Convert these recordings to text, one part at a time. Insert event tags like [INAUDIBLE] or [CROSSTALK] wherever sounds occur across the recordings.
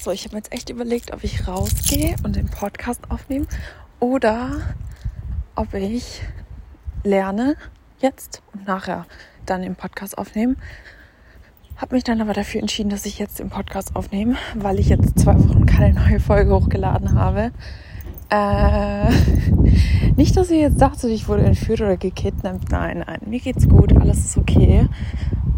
So, ich habe jetzt echt überlegt, ob ich rausgehe und den Podcast aufnehme oder ob ich lerne jetzt und nachher dann den Podcast aufnehmen. Habe mich dann aber dafür entschieden, dass ich jetzt den Podcast aufnehme, weil ich jetzt zwei Wochen keine neue Folge hochgeladen habe. Äh, [LAUGHS] nicht, dass ihr jetzt dachtet, ich wurde entführt oder gekidnappt. Nein, nein, mir geht's gut, alles ist okay.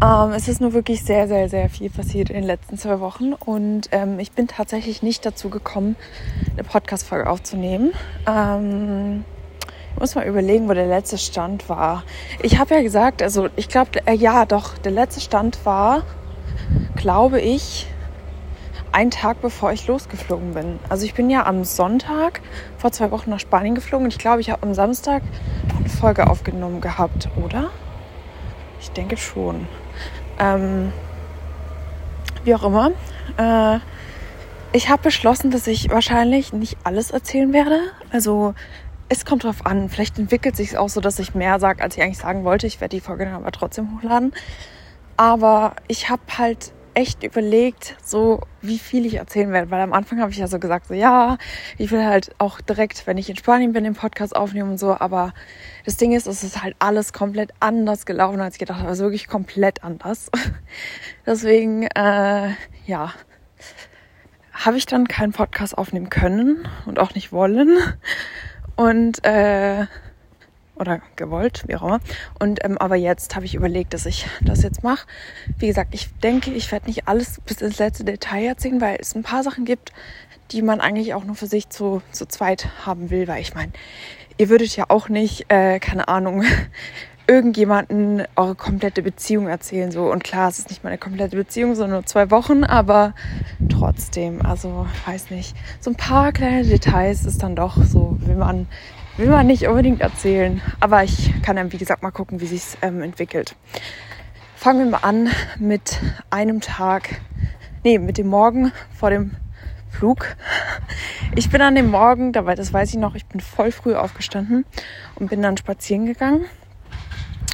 Ähm, es ist nur wirklich sehr, sehr, sehr viel passiert in den letzten zwei Wochen und ähm, ich bin tatsächlich nicht dazu gekommen, eine Podcast-Folge aufzunehmen. Ähm, ich muss mal überlegen, wo der letzte Stand war. Ich habe ja gesagt, also ich glaube, äh, ja, doch, der letzte Stand war, glaube ich, einen Tag bevor ich losgeflogen bin. Also ich bin ja am Sonntag vor zwei Wochen nach Spanien geflogen und ich glaube, ich habe am Samstag eine Folge aufgenommen gehabt, oder? Ich denke schon. Ähm, wie auch immer. Äh, ich habe beschlossen, dass ich wahrscheinlich nicht alles erzählen werde. Also es kommt drauf an. Vielleicht entwickelt sich auch so, dass ich mehr sage, als ich eigentlich sagen wollte. Ich werde die Folge dann aber trotzdem hochladen. Aber ich habe halt echt überlegt, so wie viel ich erzählen werde, weil am Anfang habe ich ja so gesagt, so ja, ich will halt auch direkt, wenn ich in Spanien bin, den Podcast aufnehmen und so, aber das Ding ist, es ist halt alles komplett anders gelaufen, als ich gedacht habe, also wirklich komplett anders. [LAUGHS] Deswegen, äh, ja, habe ich dann keinen Podcast aufnehmen können und auch nicht wollen. Und äh, oder gewollt, wie auch immer. Und ähm, aber jetzt habe ich überlegt, dass ich das jetzt mache. Wie gesagt, ich denke, ich werde nicht alles bis ins letzte Detail erzählen, weil es ein paar Sachen gibt, die man eigentlich auch nur für sich zu, zu zweit haben will. Weil ich meine, ihr würdet ja auch nicht, äh, keine Ahnung, [LAUGHS] irgendjemanden eure komplette Beziehung erzählen. So. Und klar, es ist nicht mal eine komplette Beziehung, sondern nur zwei Wochen, aber trotzdem, also weiß nicht. So ein paar kleine Details ist dann doch so, wie man will man nicht unbedingt erzählen. Aber ich kann dann, wie gesagt, mal gucken, wie sich ähm, entwickelt. Fangen wir mal an mit einem Tag, nee, mit dem Morgen vor dem Flug. Ich bin an dem Morgen, dabei, das weiß ich noch, ich bin voll früh aufgestanden und bin dann spazieren gegangen.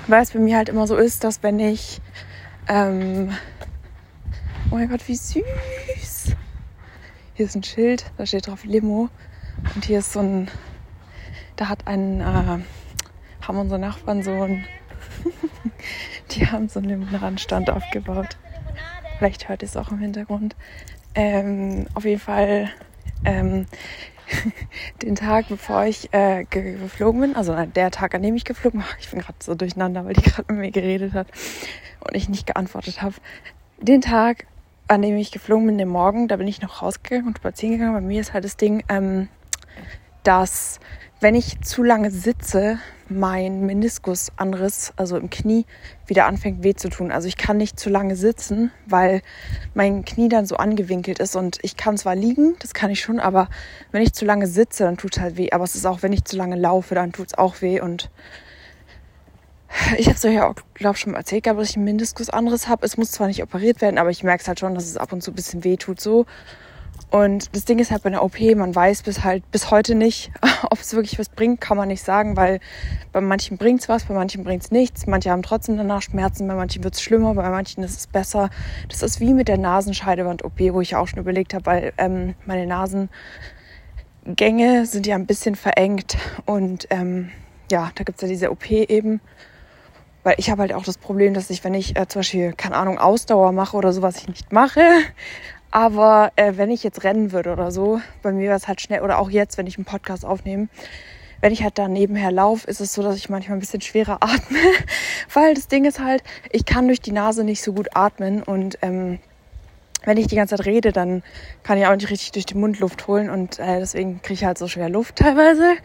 Weil es bei mir halt immer so ist, dass wenn ich, ähm, oh mein Gott, wie süß. Hier ist ein Schild, da steht drauf Limo. Und hier ist so ein da hat ein, äh, haben unsere Nachbarn so ein, [LAUGHS] die haben so einen Randstand aufgebaut. Vielleicht hört ihr es auch im Hintergrund. Ähm, auf jeden Fall ähm, [LAUGHS] den Tag, bevor ich äh, geflogen bin, also der Tag, an dem ich geflogen bin, [LAUGHS] ich bin gerade so durcheinander, weil die gerade mit mir geredet hat und ich nicht geantwortet habe. Den Tag, an dem ich geflogen bin, den Morgen, da bin ich noch rausgegangen und spazieren gegangen. Bei mir ist halt das Ding, ähm, dass wenn ich zu lange sitze, mein Meniskusanriss, also im Knie, wieder anfängt weh zu tun. Also ich kann nicht zu lange sitzen, weil mein Knie dann so angewinkelt ist und ich kann zwar liegen, das kann ich schon, aber wenn ich zu lange sitze, dann tut es halt weh. Aber es ist auch, wenn ich zu lange laufe, dann tut es auch weh und ich habe es euch ja auch, glaube schon mal erzählt, dass ich einen Meniskusanriss habe. Es muss zwar nicht operiert werden, aber ich merke es halt schon, dass es ab und zu ein bisschen weh tut so. Und das Ding ist halt bei einer OP, man weiß bis halt bis heute nicht, [LAUGHS] ob es wirklich was bringt, kann man nicht sagen, weil bei manchen bringt es was, bei manchen bringt es nichts. Manche haben trotzdem danach Schmerzen, bei manchen wird es schlimmer, bei manchen ist es besser. Das ist wie mit der Nasenscheidewand-OP, wo ich auch schon überlegt habe, weil ähm, meine Nasengänge sind ja ein bisschen verengt und ähm, ja, da gibt es ja diese OP eben. Weil ich habe halt auch das Problem, dass ich, wenn ich äh, zum Beispiel, keine Ahnung, Ausdauer mache oder so, was ich nicht mache, aber äh, wenn ich jetzt rennen würde oder so, bei mir wäre es halt schnell, oder auch jetzt, wenn ich einen Podcast aufnehme, wenn ich halt da nebenher laufe, ist es so, dass ich manchmal ein bisschen schwerer [LAUGHS] atme. Weil das Ding ist halt, ich kann durch die Nase nicht so gut atmen und ähm, wenn ich die ganze Zeit rede, dann kann ich auch nicht richtig durch den Mund Luft holen und äh, deswegen kriege ich halt so schwer Luft teilweise.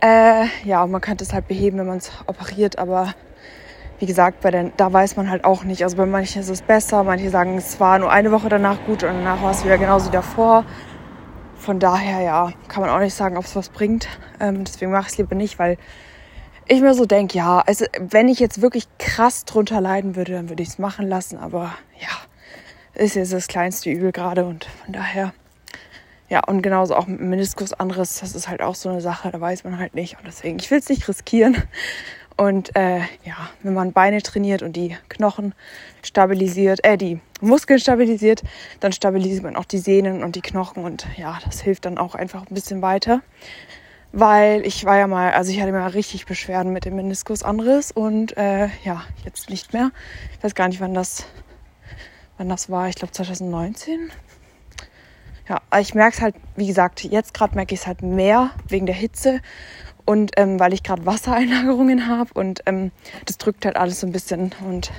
Äh, ja, und man könnte es halt beheben, wenn man es operiert, aber wie gesagt, bei den, da weiß man halt auch nicht. Also bei manchen ist es besser, manche sagen, es war nur eine Woche danach gut und danach war es wieder genauso wie davor. Von daher, ja, kann man auch nicht sagen, ob es was bringt. Ähm, deswegen mache ich es lieber nicht, weil ich mir so denke, ja, also wenn ich jetzt wirklich krass drunter leiden würde, dann würde ich es machen lassen. Aber ja, ist jetzt das kleinste Übel gerade und von daher. Ja, und genauso auch mit Meniskusanriss, das ist halt auch so eine Sache, da weiß man halt nicht. Und deswegen, ich will es nicht riskieren. Und äh, ja, wenn man Beine trainiert und die Knochen stabilisiert, äh, die Muskeln stabilisiert, dann stabilisiert man auch die Sehnen und die Knochen und ja, das hilft dann auch einfach ein bisschen weiter. Weil ich war ja mal, also ich hatte mal richtig Beschwerden mit dem Meniskusanriss und äh, ja, jetzt nicht mehr. Ich weiß gar nicht, wann das, wann das war. Ich glaube 2019. Ja, ich merke es halt, wie gesagt, jetzt gerade merke ich es halt mehr wegen der Hitze und ähm, weil ich gerade Wassereinlagerungen habe und ähm, das drückt halt alles so ein bisschen. Und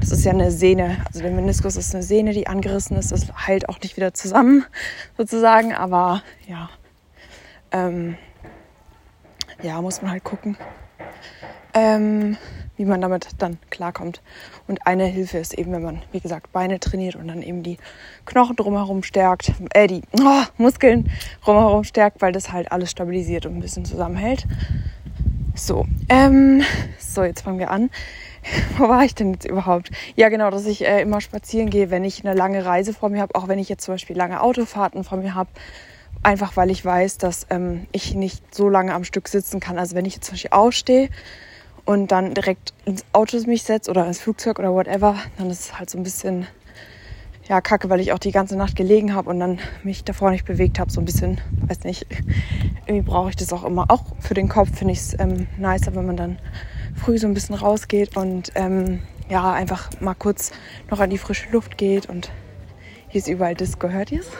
das ist ja eine Sehne, also der Meniskus ist eine Sehne, die angerissen ist, das heilt auch nicht wieder zusammen [LAUGHS] sozusagen, aber ja, ähm, ja, muss man halt gucken, ähm, wie man damit dann klarkommt. Und eine Hilfe ist eben, wenn man, wie gesagt, Beine trainiert und dann eben die Knochen drumherum stärkt, äh, die [LAUGHS] oh, Muskeln drumherum stärkt, weil das halt alles stabilisiert und ein bisschen zusammenhält. So, ähm, so, jetzt fangen wir an. [LAUGHS] Wo war ich denn jetzt überhaupt? Ja, genau, dass ich äh, immer spazieren gehe, wenn ich eine lange Reise vor mir habe, auch wenn ich jetzt zum Beispiel lange Autofahrten vor mir habe. Einfach weil ich weiß, dass ähm, ich nicht so lange am Stück sitzen kann. Also wenn ich jetzt zum Beispiel aufstehe und dann direkt ins Auto mich setze oder ins Flugzeug oder whatever, dann ist es halt so ein bisschen ja kacke, weil ich auch die ganze Nacht gelegen habe und dann mich davor nicht bewegt habe. So ein bisschen, weiß nicht, irgendwie brauche ich das auch immer. Auch für den Kopf finde ich es ähm, nicer, wenn man dann früh so ein bisschen rausgeht und ähm, ja, einfach mal kurz noch an die frische Luft geht und hier ist überall Disco. Hört ihr es?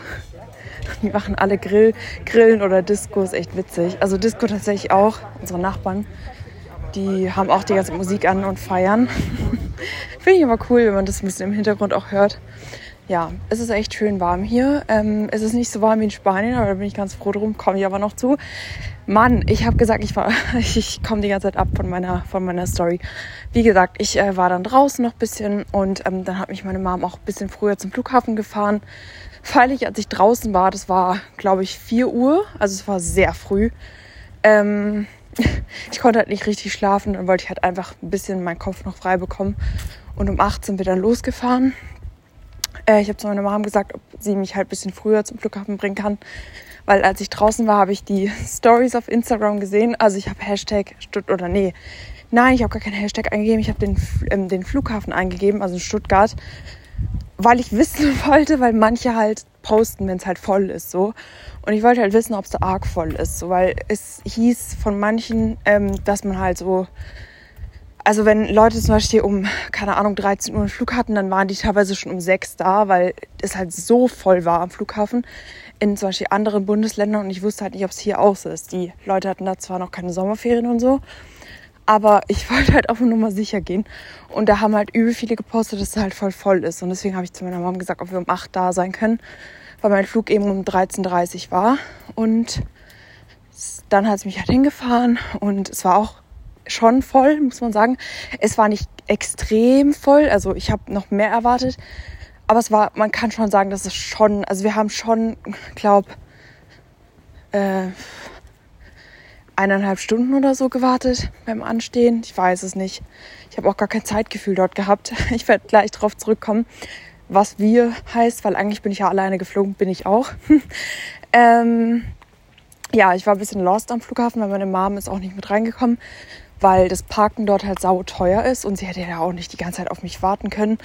Die machen alle Grill, Grillen oder Disco, ist echt witzig. Also Disco tatsächlich auch, unsere Nachbarn die haben auch die ganze Musik an und feiern. [LAUGHS] Finde ich aber cool, wenn man das ein bisschen im Hintergrund auch hört. Ja, es ist echt schön warm hier. Ähm, es ist nicht so warm wie in Spanien, aber da bin ich ganz froh drum, komme ich aber noch zu. Mann, ich habe gesagt, ich, ich, [LAUGHS] ich komme die ganze Zeit ab von meiner, von meiner Story. Wie gesagt, ich äh, war dann draußen noch ein bisschen und ähm, dann hat mich meine Mom auch ein bisschen früher zum Flughafen gefahren. Weil ich, als ich draußen war, das war, glaube ich, 4 Uhr, also es war sehr früh. Ähm, ich konnte halt nicht richtig schlafen. Dann wollte ich halt einfach ein bisschen meinen Kopf noch frei bekommen. Und um 8 sind wir dann losgefahren. Äh, ich habe zu meiner Mom gesagt, ob sie mich halt ein bisschen früher zum Flughafen bringen kann. Weil als ich draußen war, habe ich die Stories auf Instagram gesehen. Also ich habe Hashtag Stutt oder nee. Nein, ich habe gar keinen Hashtag eingegeben. Ich habe den, ähm, den Flughafen eingegeben, also Stuttgart, weil ich wissen [LAUGHS] wollte, weil manche halt posten, wenn es halt voll ist so. Und ich wollte halt wissen, ob es da arg voll ist, so, weil es hieß von manchen, ähm, dass man halt so, also wenn Leute zum Beispiel um, keine Ahnung, 13 Uhr einen Flug hatten, dann waren die teilweise schon um 6 da, weil es halt so voll war am Flughafen in zum Beispiel anderen Bundesländern und ich wusste halt nicht, ob es hier auch so ist. Die Leute hatten da zwar noch keine Sommerferien und so, aber ich [LAUGHS] wollte halt auf Nummer sicher gehen. Und da haben halt übel viele gepostet, dass es halt voll voll ist. Und deswegen habe ich zu meiner Mom gesagt, ob wir um 8 da sein können weil mein Flug eben um 13.30 Uhr war. Und dann hat es mich halt hingefahren und es war auch schon voll, muss man sagen. Es war nicht extrem voll, also ich habe noch mehr erwartet. Aber es war, man kann schon sagen, dass es schon, also wir haben schon, glaube äh, eineinhalb Stunden oder so gewartet beim Anstehen. Ich weiß es nicht. Ich habe auch gar kein Zeitgefühl dort gehabt. [LAUGHS] Ich werde gleich darauf zurückkommen was wir heißt, weil eigentlich bin ich ja alleine geflogen, bin ich auch. [LAUGHS] ähm, ja, ich war ein bisschen lost am Flughafen, weil meine Mom ist auch nicht mit reingekommen, weil das Parken dort halt sau teuer ist und sie hätte ja auch nicht die ganze Zeit auf mich warten können.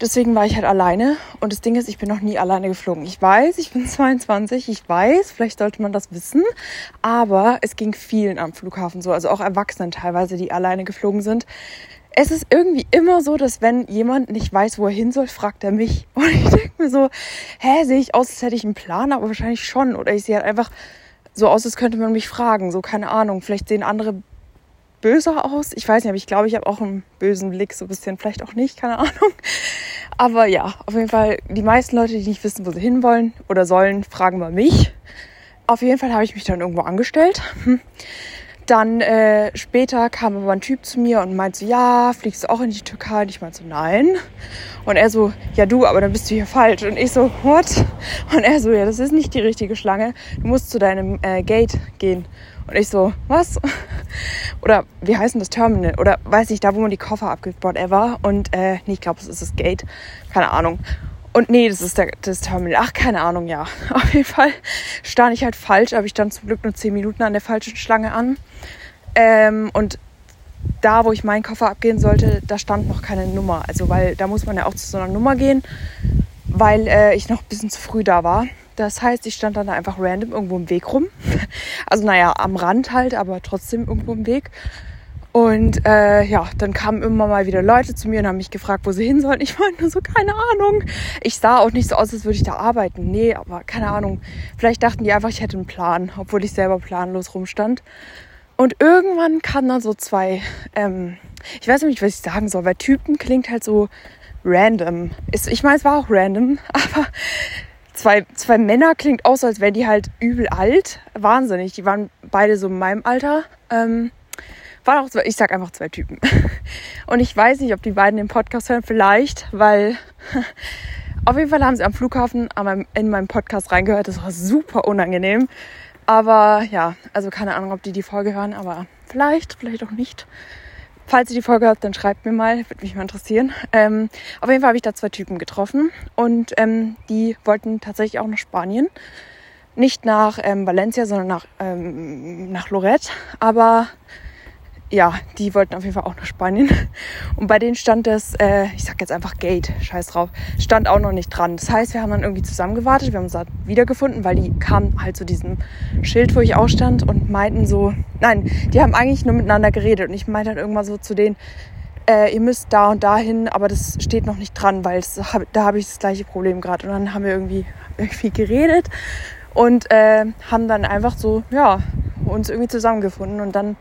Deswegen war ich halt alleine und das Ding ist, ich bin noch nie alleine geflogen. Ich weiß, ich bin [LAUGHS] 22, ich weiß, vielleicht sollte man das wissen, aber es ging vielen am Flughafen so, also auch Erwachsenen teilweise, die alleine geflogen sind es ist irgendwie immer so, dass wenn jemand nicht weiß, wo er hin soll, fragt er mich. [LAUGHS] Und ich denke mir so, hä, sehe ich aus, als hätte ich einen Plan, aber wahrscheinlich schon. Oder ich sehe halt einfach so aus, als könnte man mich fragen. So, keine Ahnung. Vielleicht sehen andere böser aus. Ich weiß nicht, aber ich glaube, ich habe auch einen bösen Blick, so ein bisschen. Vielleicht auch nicht, keine Ahnung. Aber ja, auf jeden Fall, die meisten Leute, die nicht wissen, wo sie hinwollen oder sollen, fragen mal mich. Auf jeden Fall habe ich mich dann irgendwo angestellt. Dann äh, später kam aber ein Typ zu mir und meinte so, ja, fliegst du auch in die Türkei? Und ich meinte so, nein. Und er so, ja du, aber dann bist du hier falsch. Und ich so, what? Und er so, ja, das ist nicht die richtige Schlange. Du musst zu deinem äh, Gate gehen. Und ich so, was? Oder wie heißt denn das Terminal? Oder weiß ich, da wo man die Koffer abgibt, whatever. Und äh, nee, ich glaube, es ist das Gate. Keine Ahnung. Und nee, das ist der, das Terminal. Ach, keine Ahnung, ja. [LAUGHS] Auf jeden Fall stand ich halt falsch, aber ich stand zum Glück nur 10 Minuten an der falschen Schlange an. Ähm, und da, wo ich meinen Koffer abgehen sollte, da stand noch keine Nummer. Also weil da muss man ja auch zu so einer Nummer gehen, weil äh, ich noch ein bisschen zu früh da war. Das heißt, ich stand dann einfach random irgendwo im Weg rum. [LAUGHS] Also naja, am Rand halt, aber trotzdem irgendwo im Weg. Und äh, ja, dann kamen immer mal wieder Leute zu mir und haben mich gefragt, wo sie hin sollen. Ich meinte nur so, keine Ahnung. Ich sah auch nicht so aus, als würde ich da arbeiten. Nee, aber keine Ahnung. Vielleicht dachten die einfach, ich hätte einen Plan, obwohl ich selber planlos rumstand. Und irgendwann kamen dann so zwei, ähm, ich weiß nicht, was ich sagen soll, weil Typen klingt halt so random. Ich meine, es war auch random, [LAUGHS] aber zwei, zwei Männer klingt auch so, als wären die halt übel alt. Wahnsinnig. Die waren beide so in meinem Alter. Ähm, waren auch, zwei, ich sag einfach zwei Typen. [LAUGHS] Und ich weiß nicht, ob die beiden den Podcast hören, vielleicht, weil [LAUGHS] auf jeden Fall haben sie am Flughafen in meinem Podcast reingehört. Das war super unangenehm. Aber ja, also keine Ahnung, ob die die Folge hören, aber vielleicht, vielleicht auch nicht. Falls ihr die Folge habt, dann schreibt mir mal, würde mich mal interessieren. Ähm, auf jeden Fall habe ich da zwei Typen getroffen und ähm, die wollten tatsächlich auch nach Spanien. Nicht nach ähm, Valencia, sondern nach, ähm, nach Lorette. Aber ja, die wollten auf jeden Fall auch nach Spanien. Und bei denen stand das, äh, ich sag jetzt einfach Gate, scheiß drauf, stand auch noch nicht dran. Das heißt, wir haben dann irgendwie zusammen gewartet, wir haben uns da wiedergefunden, weil die kamen halt zu diesem Schild, wo ich auch stand und meinten so, nein, die haben eigentlich nur miteinander geredet und ich meinte dann irgendwann so zu denen, äh, ihr müsst da und dahin, aber das steht noch nicht dran, weil es, da habe ich das gleiche Problem gerade. Und dann haben wir irgendwie, irgendwie geredet und äh, haben dann einfach so, ja, uns irgendwie zusammengefunden und dann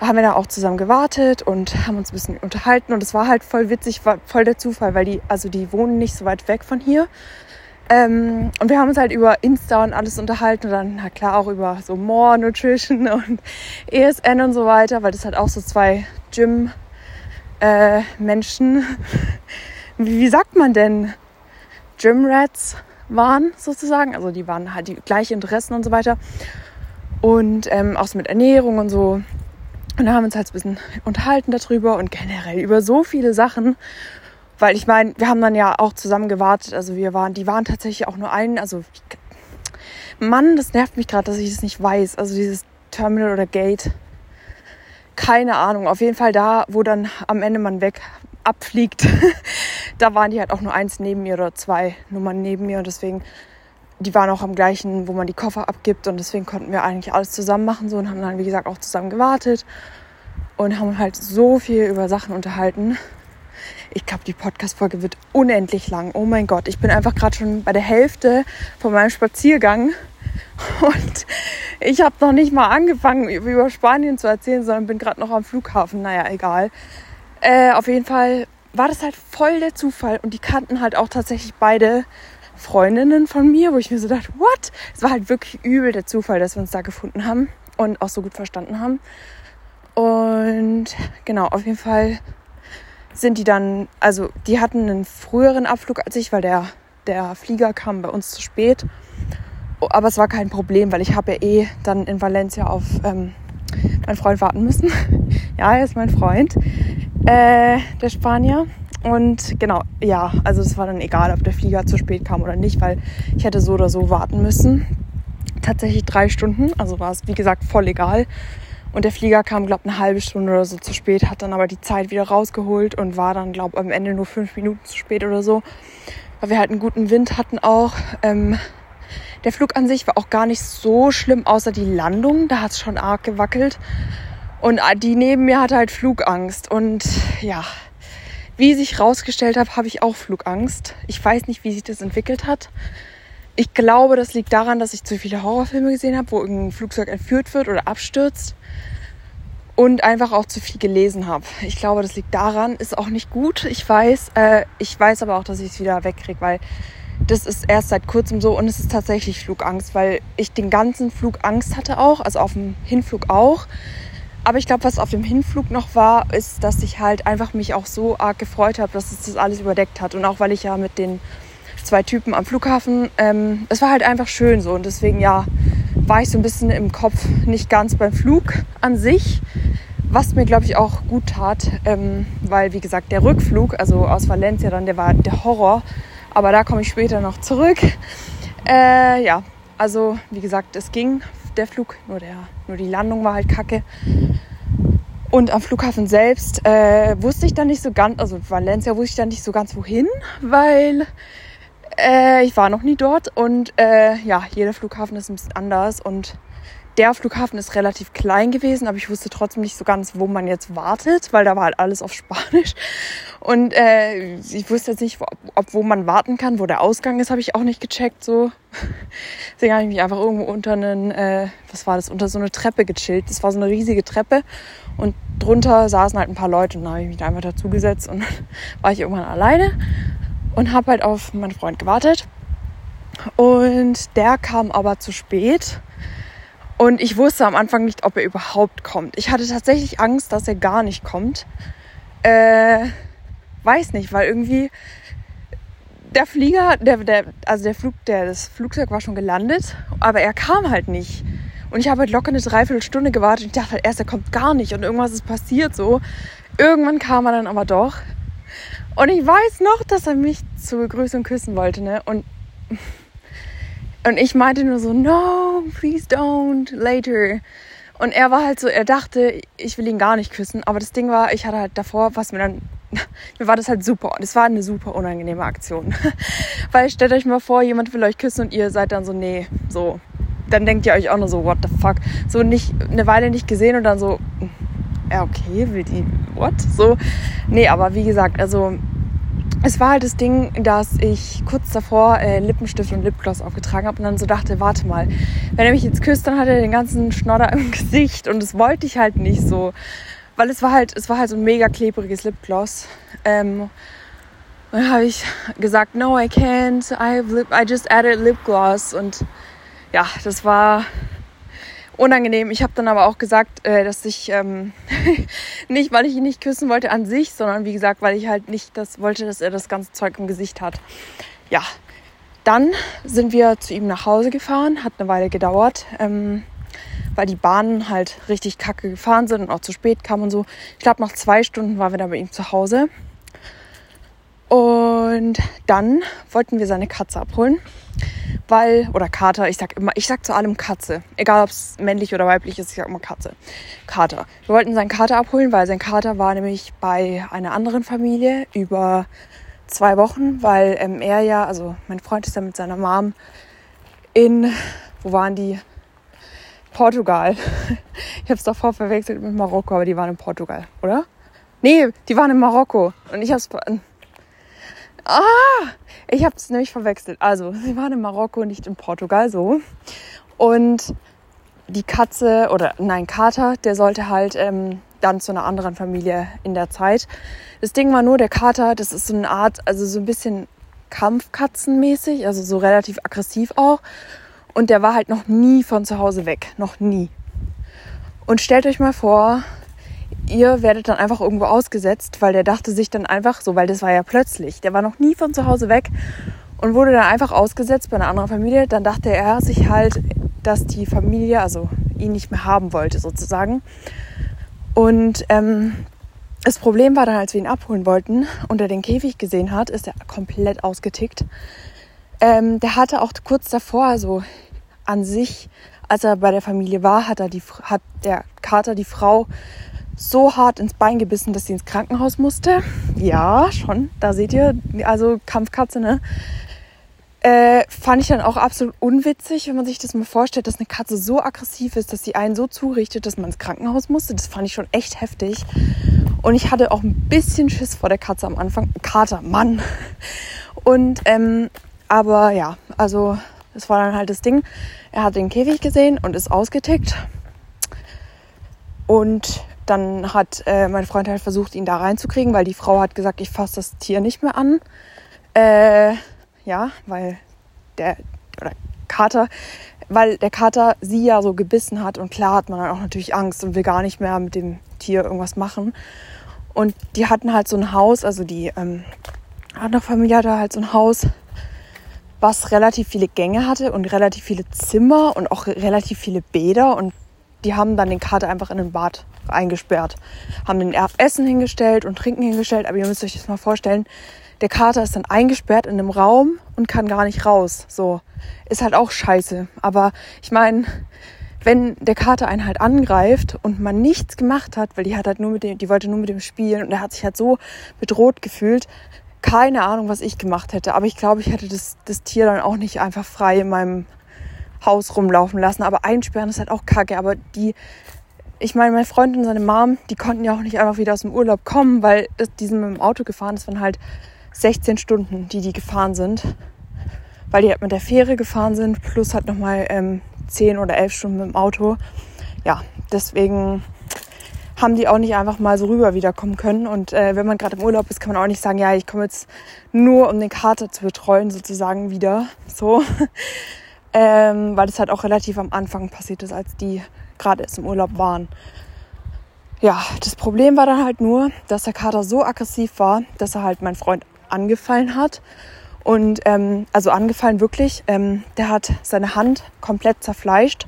haben wir da auch zusammen gewartet und haben uns ein bisschen unterhalten und es war halt voll witzig, war voll der Zufall, weil die, also die wohnen nicht so weit weg von hier. Ähm, und wir haben uns halt über Insta und alles unterhalten und dann, na klar, auch über so More Nutrition [LAUGHS] und ESN und so weiter, weil das halt auch so zwei Gym-Menschen, äh, [LAUGHS] wie, wie sagt man denn, Gym-Rats waren sozusagen. Also die waren halt die gleichen Interessen und so weiter. Und ähm, auch so mit Ernährung und so. Und da haben wir uns halt ein bisschen unterhalten darüber und generell über so viele Sachen. Weil ich meine, wir haben dann ja auch zusammen gewartet. Also wir waren, die waren tatsächlich auch nur ein. Also Mann, das nervt mich gerade, dass ich das nicht weiß. Also dieses Terminal oder Gate. Keine Ahnung. Auf jeden Fall da, wo dann am Ende man weg abfliegt. [LAUGHS] da waren die halt auch nur eins neben mir oder zwei Nummern neben mir. Und deswegen die waren auch am gleichen, wo man die Koffer abgibt und deswegen konnten wir eigentlich alles zusammen machen so und haben dann wie gesagt auch zusammen gewartet und haben halt so viel über Sachen unterhalten. Ich glaube, die Podcast-Folge wird unendlich lang. Oh mein Gott, ich bin einfach gerade schon bei der Hälfte von meinem Spaziergang und ich habe noch nicht mal angefangen, über Spanien zu erzählen, sondern bin gerade noch am Flughafen. Naja, egal. Äh, auf jeden Fall war das halt voll der Zufall und die kannten halt auch tatsächlich beide Freundinnen von mir, wo ich mir so dachte, what? Es war halt wirklich übel der Zufall, dass wir uns da gefunden haben und auch so gut verstanden haben. Und genau, auf jeden Fall sind die dann, also die hatten einen früheren Abflug als ich, weil der, der Flieger kam bei uns zu spät. Aber es war kein Problem, weil ich habe ja eh dann in Valencia auf ähm, meinen Freund warten müssen. [LAUGHS] ja, er ist mein Freund, äh, der Spanier. Und genau, ja, also es war dann egal, ob der Flieger zu spät kam oder nicht, weil ich hätte so oder so warten müssen. Tatsächlich drei Stunden, also war es wie gesagt voll egal. Und der Flieger kam, glaube ich, eine halbe Stunde oder so zu spät, hat dann aber die Zeit wieder rausgeholt und war dann, glaube ich, am Ende nur fünf Minuten zu spät oder so. Weil wir halt einen guten Wind hatten auch. Ähm, der Flug an sich war auch gar nicht so schlimm, außer die Landung. Da hat es schon arg gewackelt. Und die neben mir hatte halt Flugangst. Und ja, wie sich herausgestellt hat, habe ich auch Flugangst. Ich weiß nicht, wie sich das entwickelt hat. Ich glaube, das liegt daran, dass ich zu viele Horrorfilme gesehen habe, wo irgendein Flugzeug entführt wird oder abstürzt. Und einfach auch zu viel gelesen habe. Ich glaube, das liegt daran. Ist auch nicht gut. Ich weiß. Äh, ich weiß aber auch, dass ich es wieder wegkriege, weil das ist erst seit kurzem so und es ist tatsächlich Flugangst, weil ich den ganzen Flug Angst hatte auch, also auf dem Hinflug auch. Aber ich glaube, was auf dem Hinflug noch war, ist, dass ich halt einfach mich auch so arg gefreut habe, dass es das alles überdeckt hat. Und auch weil ich ja mit den zwei Typen am Flughafen, ähm, es war halt einfach schön so. Und deswegen, ja, war ich so ein bisschen im Kopf nicht ganz beim Flug an sich. Was mir, glaube ich, auch gut tat, ähm, weil, wie gesagt, der Rückflug, also aus Valencia dann, der war der Horror. Aber da komme ich später noch zurück. Äh, ja, also, wie gesagt, es ging der Flug, nur, der, nur die Landung war halt kacke. Und am Flughafen selbst äh, wusste ich dann nicht so ganz, also Valencia wusste ich dann nicht so ganz wohin, weil äh, ich war noch nie dort und äh, ja, jeder Flughafen ist ein bisschen anders und der Flughafen ist relativ klein gewesen, aber ich wusste trotzdem nicht so ganz, wo man jetzt wartet, weil da war halt alles auf Spanisch. Und äh, ich wusste jetzt nicht, ob, ob wo man warten kann, wo der Ausgang ist, habe ich auch nicht gecheckt. So. Deswegen habe ich mich einfach irgendwo unter einen, äh, was war das, unter so eine Treppe gechillt. Das war so eine riesige Treppe und drunter saßen halt ein paar Leute und dann habe ich mich da einfach dazugesetzt und [LAUGHS] war ich irgendwann alleine und habe halt auf meinen Freund gewartet. Und der kam aber zu spät und ich wusste am Anfang nicht, ob er überhaupt kommt. Ich hatte tatsächlich Angst, dass er gar nicht kommt. Äh, weiß nicht, weil irgendwie der Flieger, der, der, also der Flug, der, das Flugzeug war schon gelandet, aber er kam halt nicht. Und ich habe halt locker eine Dreiviertelstunde gewartet und ich dachte halt erst, er kommt gar nicht und irgendwas ist passiert so. Irgendwann kam er dann aber doch. Und ich weiß noch, dass er mich zur Begrüßung küssen wollte, ne? Und und ich meinte nur so, no, please don't, later. Und er war halt so, er dachte, ich will ihn gar nicht küssen. Aber das Ding war, ich hatte halt davor, was mir dann, [LAUGHS] mir war das halt super. Und es war eine super unangenehme Aktion. [LAUGHS] Weil stellt euch mal vor, jemand will euch küssen und ihr seid dann so, nee, so. Dann denkt ihr euch auch nur so, what the fuck. So nicht, eine Weile nicht gesehen und dann so, ja, okay, will die, what? So. Nee, aber wie gesagt, also es war halt das Ding, dass ich kurz davor äh, Lippenstift und Lipgloss aufgetragen habe und dann so dachte, warte mal, wenn er mich jetzt küsst, dann hat er den ganzen Schnodder im [LAUGHS] Gesicht und das wollte ich halt nicht so, weil es war halt, es war halt so ein mega klebriges Lipgloss. Ähm, und dann habe ich gesagt, no, I can't, I, I just added Lipgloss und ja, das war unangenehm. Ich habe dann aber auch gesagt, äh, dass ich ähm, [LAUGHS] nicht, weil ich ihn nicht küssen wollte an sich, sondern wie gesagt, weil ich halt nicht das wollte, dass er das ganze Zeug im Gesicht hat. Ja, dann sind wir zu ihm nach Hause gefahren, hat eine Weile gedauert, ähm, weil die Bahnen halt richtig kacke gefahren sind und auch zu spät kamen und so. Ich glaube, nach zwei Stunden waren wir dann bei ihm zu Hause. Und dann wollten wir seine Katze abholen weil, oder Kater, ich sag immer, ich sag zu allem Katze. Egal ob es männlich oder weiblich ist, ich sag immer Katze. Kater. Wir wollten seinen Kater abholen, weil sein Kater war nämlich bei einer anderen Familie über zwei Wochen, weil ähm, er ja, also mein Freund ist ja mit seiner Mom in, wo waren die? Portugal. [LAUGHS] Ich habe es davor verwechselt mit Marokko, aber die waren in Portugal, oder? Nee, die waren in Marokko. Und ich habe es Ah, ich habe es nämlich verwechselt. Also, [LAUGHS] sie waren in Marokko, nicht in Portugal, so. Und die Katze oder nein, Kater, der sollte halt ähm, dann zu einer anderen Familie in der Zeit. Das Ding war nur, der Kater, das ist so eine Art, also so ein bisschen Kampfkatzenmäßig, also so relativ aggressiv auch. Und der war halt noch nie von zu Hause weg, noch nie. Und stellt euch mal vor, ihr werdet dann einfach irgendwo ausgesetzt, weil der dachte sich dann einfach so, weil das war ja plötzlich, der war noch nie von zu Hause weg und wurde dann einfach ausgesetzt bei einer anderen Familie. Dann dachte er sich halt, dass die Familie, also ihn nicht mehr haben wollte sozusagen. Und ähm, das Problem war dann, als wir ihn abholen wollten und er den Käfig gesehen hat, ist er komplett ausgetickt. Ähm, der hatte auch kurz davor, also an sich, als er bei der Familie war, hat er die, hat der Kater die Frau so hart ins Bein gebissen, dass sie ins Krankenhaus musste. Ja, schon. Da seht ihr, also Kampfkatze, ne? Äh, fand ich dann auch absolut unwitzig, wenn man sich das mal vorstellt, dass eine Katze so aggressiv ist, dass sie einen so zurichtet, dass man ins Krankenhaus musste. Das fand ich schon echt heftig. Und ich hatte auch ein bisschen Schiss vor der Katze am Anfang. Kater, Mann. Und, ähm, aber ja, also, das war dann halt das Ding. Er hat den Käfig gesehen und ist ausgetickt. Und dann hat äh, mein Freund halt versucht, ihn da reinzukriegen, weil die Frau hat gesagt, ich fasse das Tier nicht mehr an. Äh, ja, weil der oder Kater, weil der Kater sie ja so gebissen hat und klar hat man dann auch natürlich Angst und will gar nicht mehr mit dem Tier irgendwas machen. Und die hatten halt so ein Haus, also die ähm, andere Familie hatte halt so ein Haus, was relativ viele Gänge hatte und relativ viele Zimmer und auch relativ viele Bäder und die haben dann den Kater einfach in den Bad eingesperrt. Haben den Essen hingestellt und Trinken hingestellt, aber ihr müsst euch das mal vorstellen, der Kater ist dann eingesperrt in einem Raum und kann gar nicht raus. So, ist halt auch scheiße. Aber ich meine, wenn der Kater einen halt angreift und man nichts gemacht hat, weil die hat halt nur mit dem, die wollte nur mit dem spielen und er hat sich halt so bedroht gefühlt. Keine Ahnung, was ich gemacht hätte, aber ich glaube, ich hätte das, das Tier dann auch nicht einfach frei in meinem Haus rumlaufen lassen. Aber einsperren ist halt auch kacke. Aber die, ich meine, mein Freund und seine Mom, die konnten ja auch nicht einfach wieder aus dem Urlaub kommen, weil das, die sind mit dem Auto gefahren. Das waren halt 16 Stunden, die die gefahren sind. Weil die halt mit der Fähre gefahren sind, plus halt nochmal ähm, 10 oder 11 Stunden mit dem Auto. Ja, deswegen haben die auch nicht einfach mal so rüber wiederkommen können. Und äh, wenn man gerade im Urlaub ist, kann man auch nicht sagen, ja, ich komme jetzt nur, um den Kater zu betreuen, sozusagen wieder. So. [LAUGHS] ähm, weil das halt auch relativ am Anfang passiert ist, als die gerade erst im Urlaub waren. Ja, das Problem war dann halt nur, dass der Kater so aggressiv war, dass er halt meinen Freund angefallen hat. Und ähm, also angefallen wirklich. Ähm, der hat seine Hand komplett zerfleischt.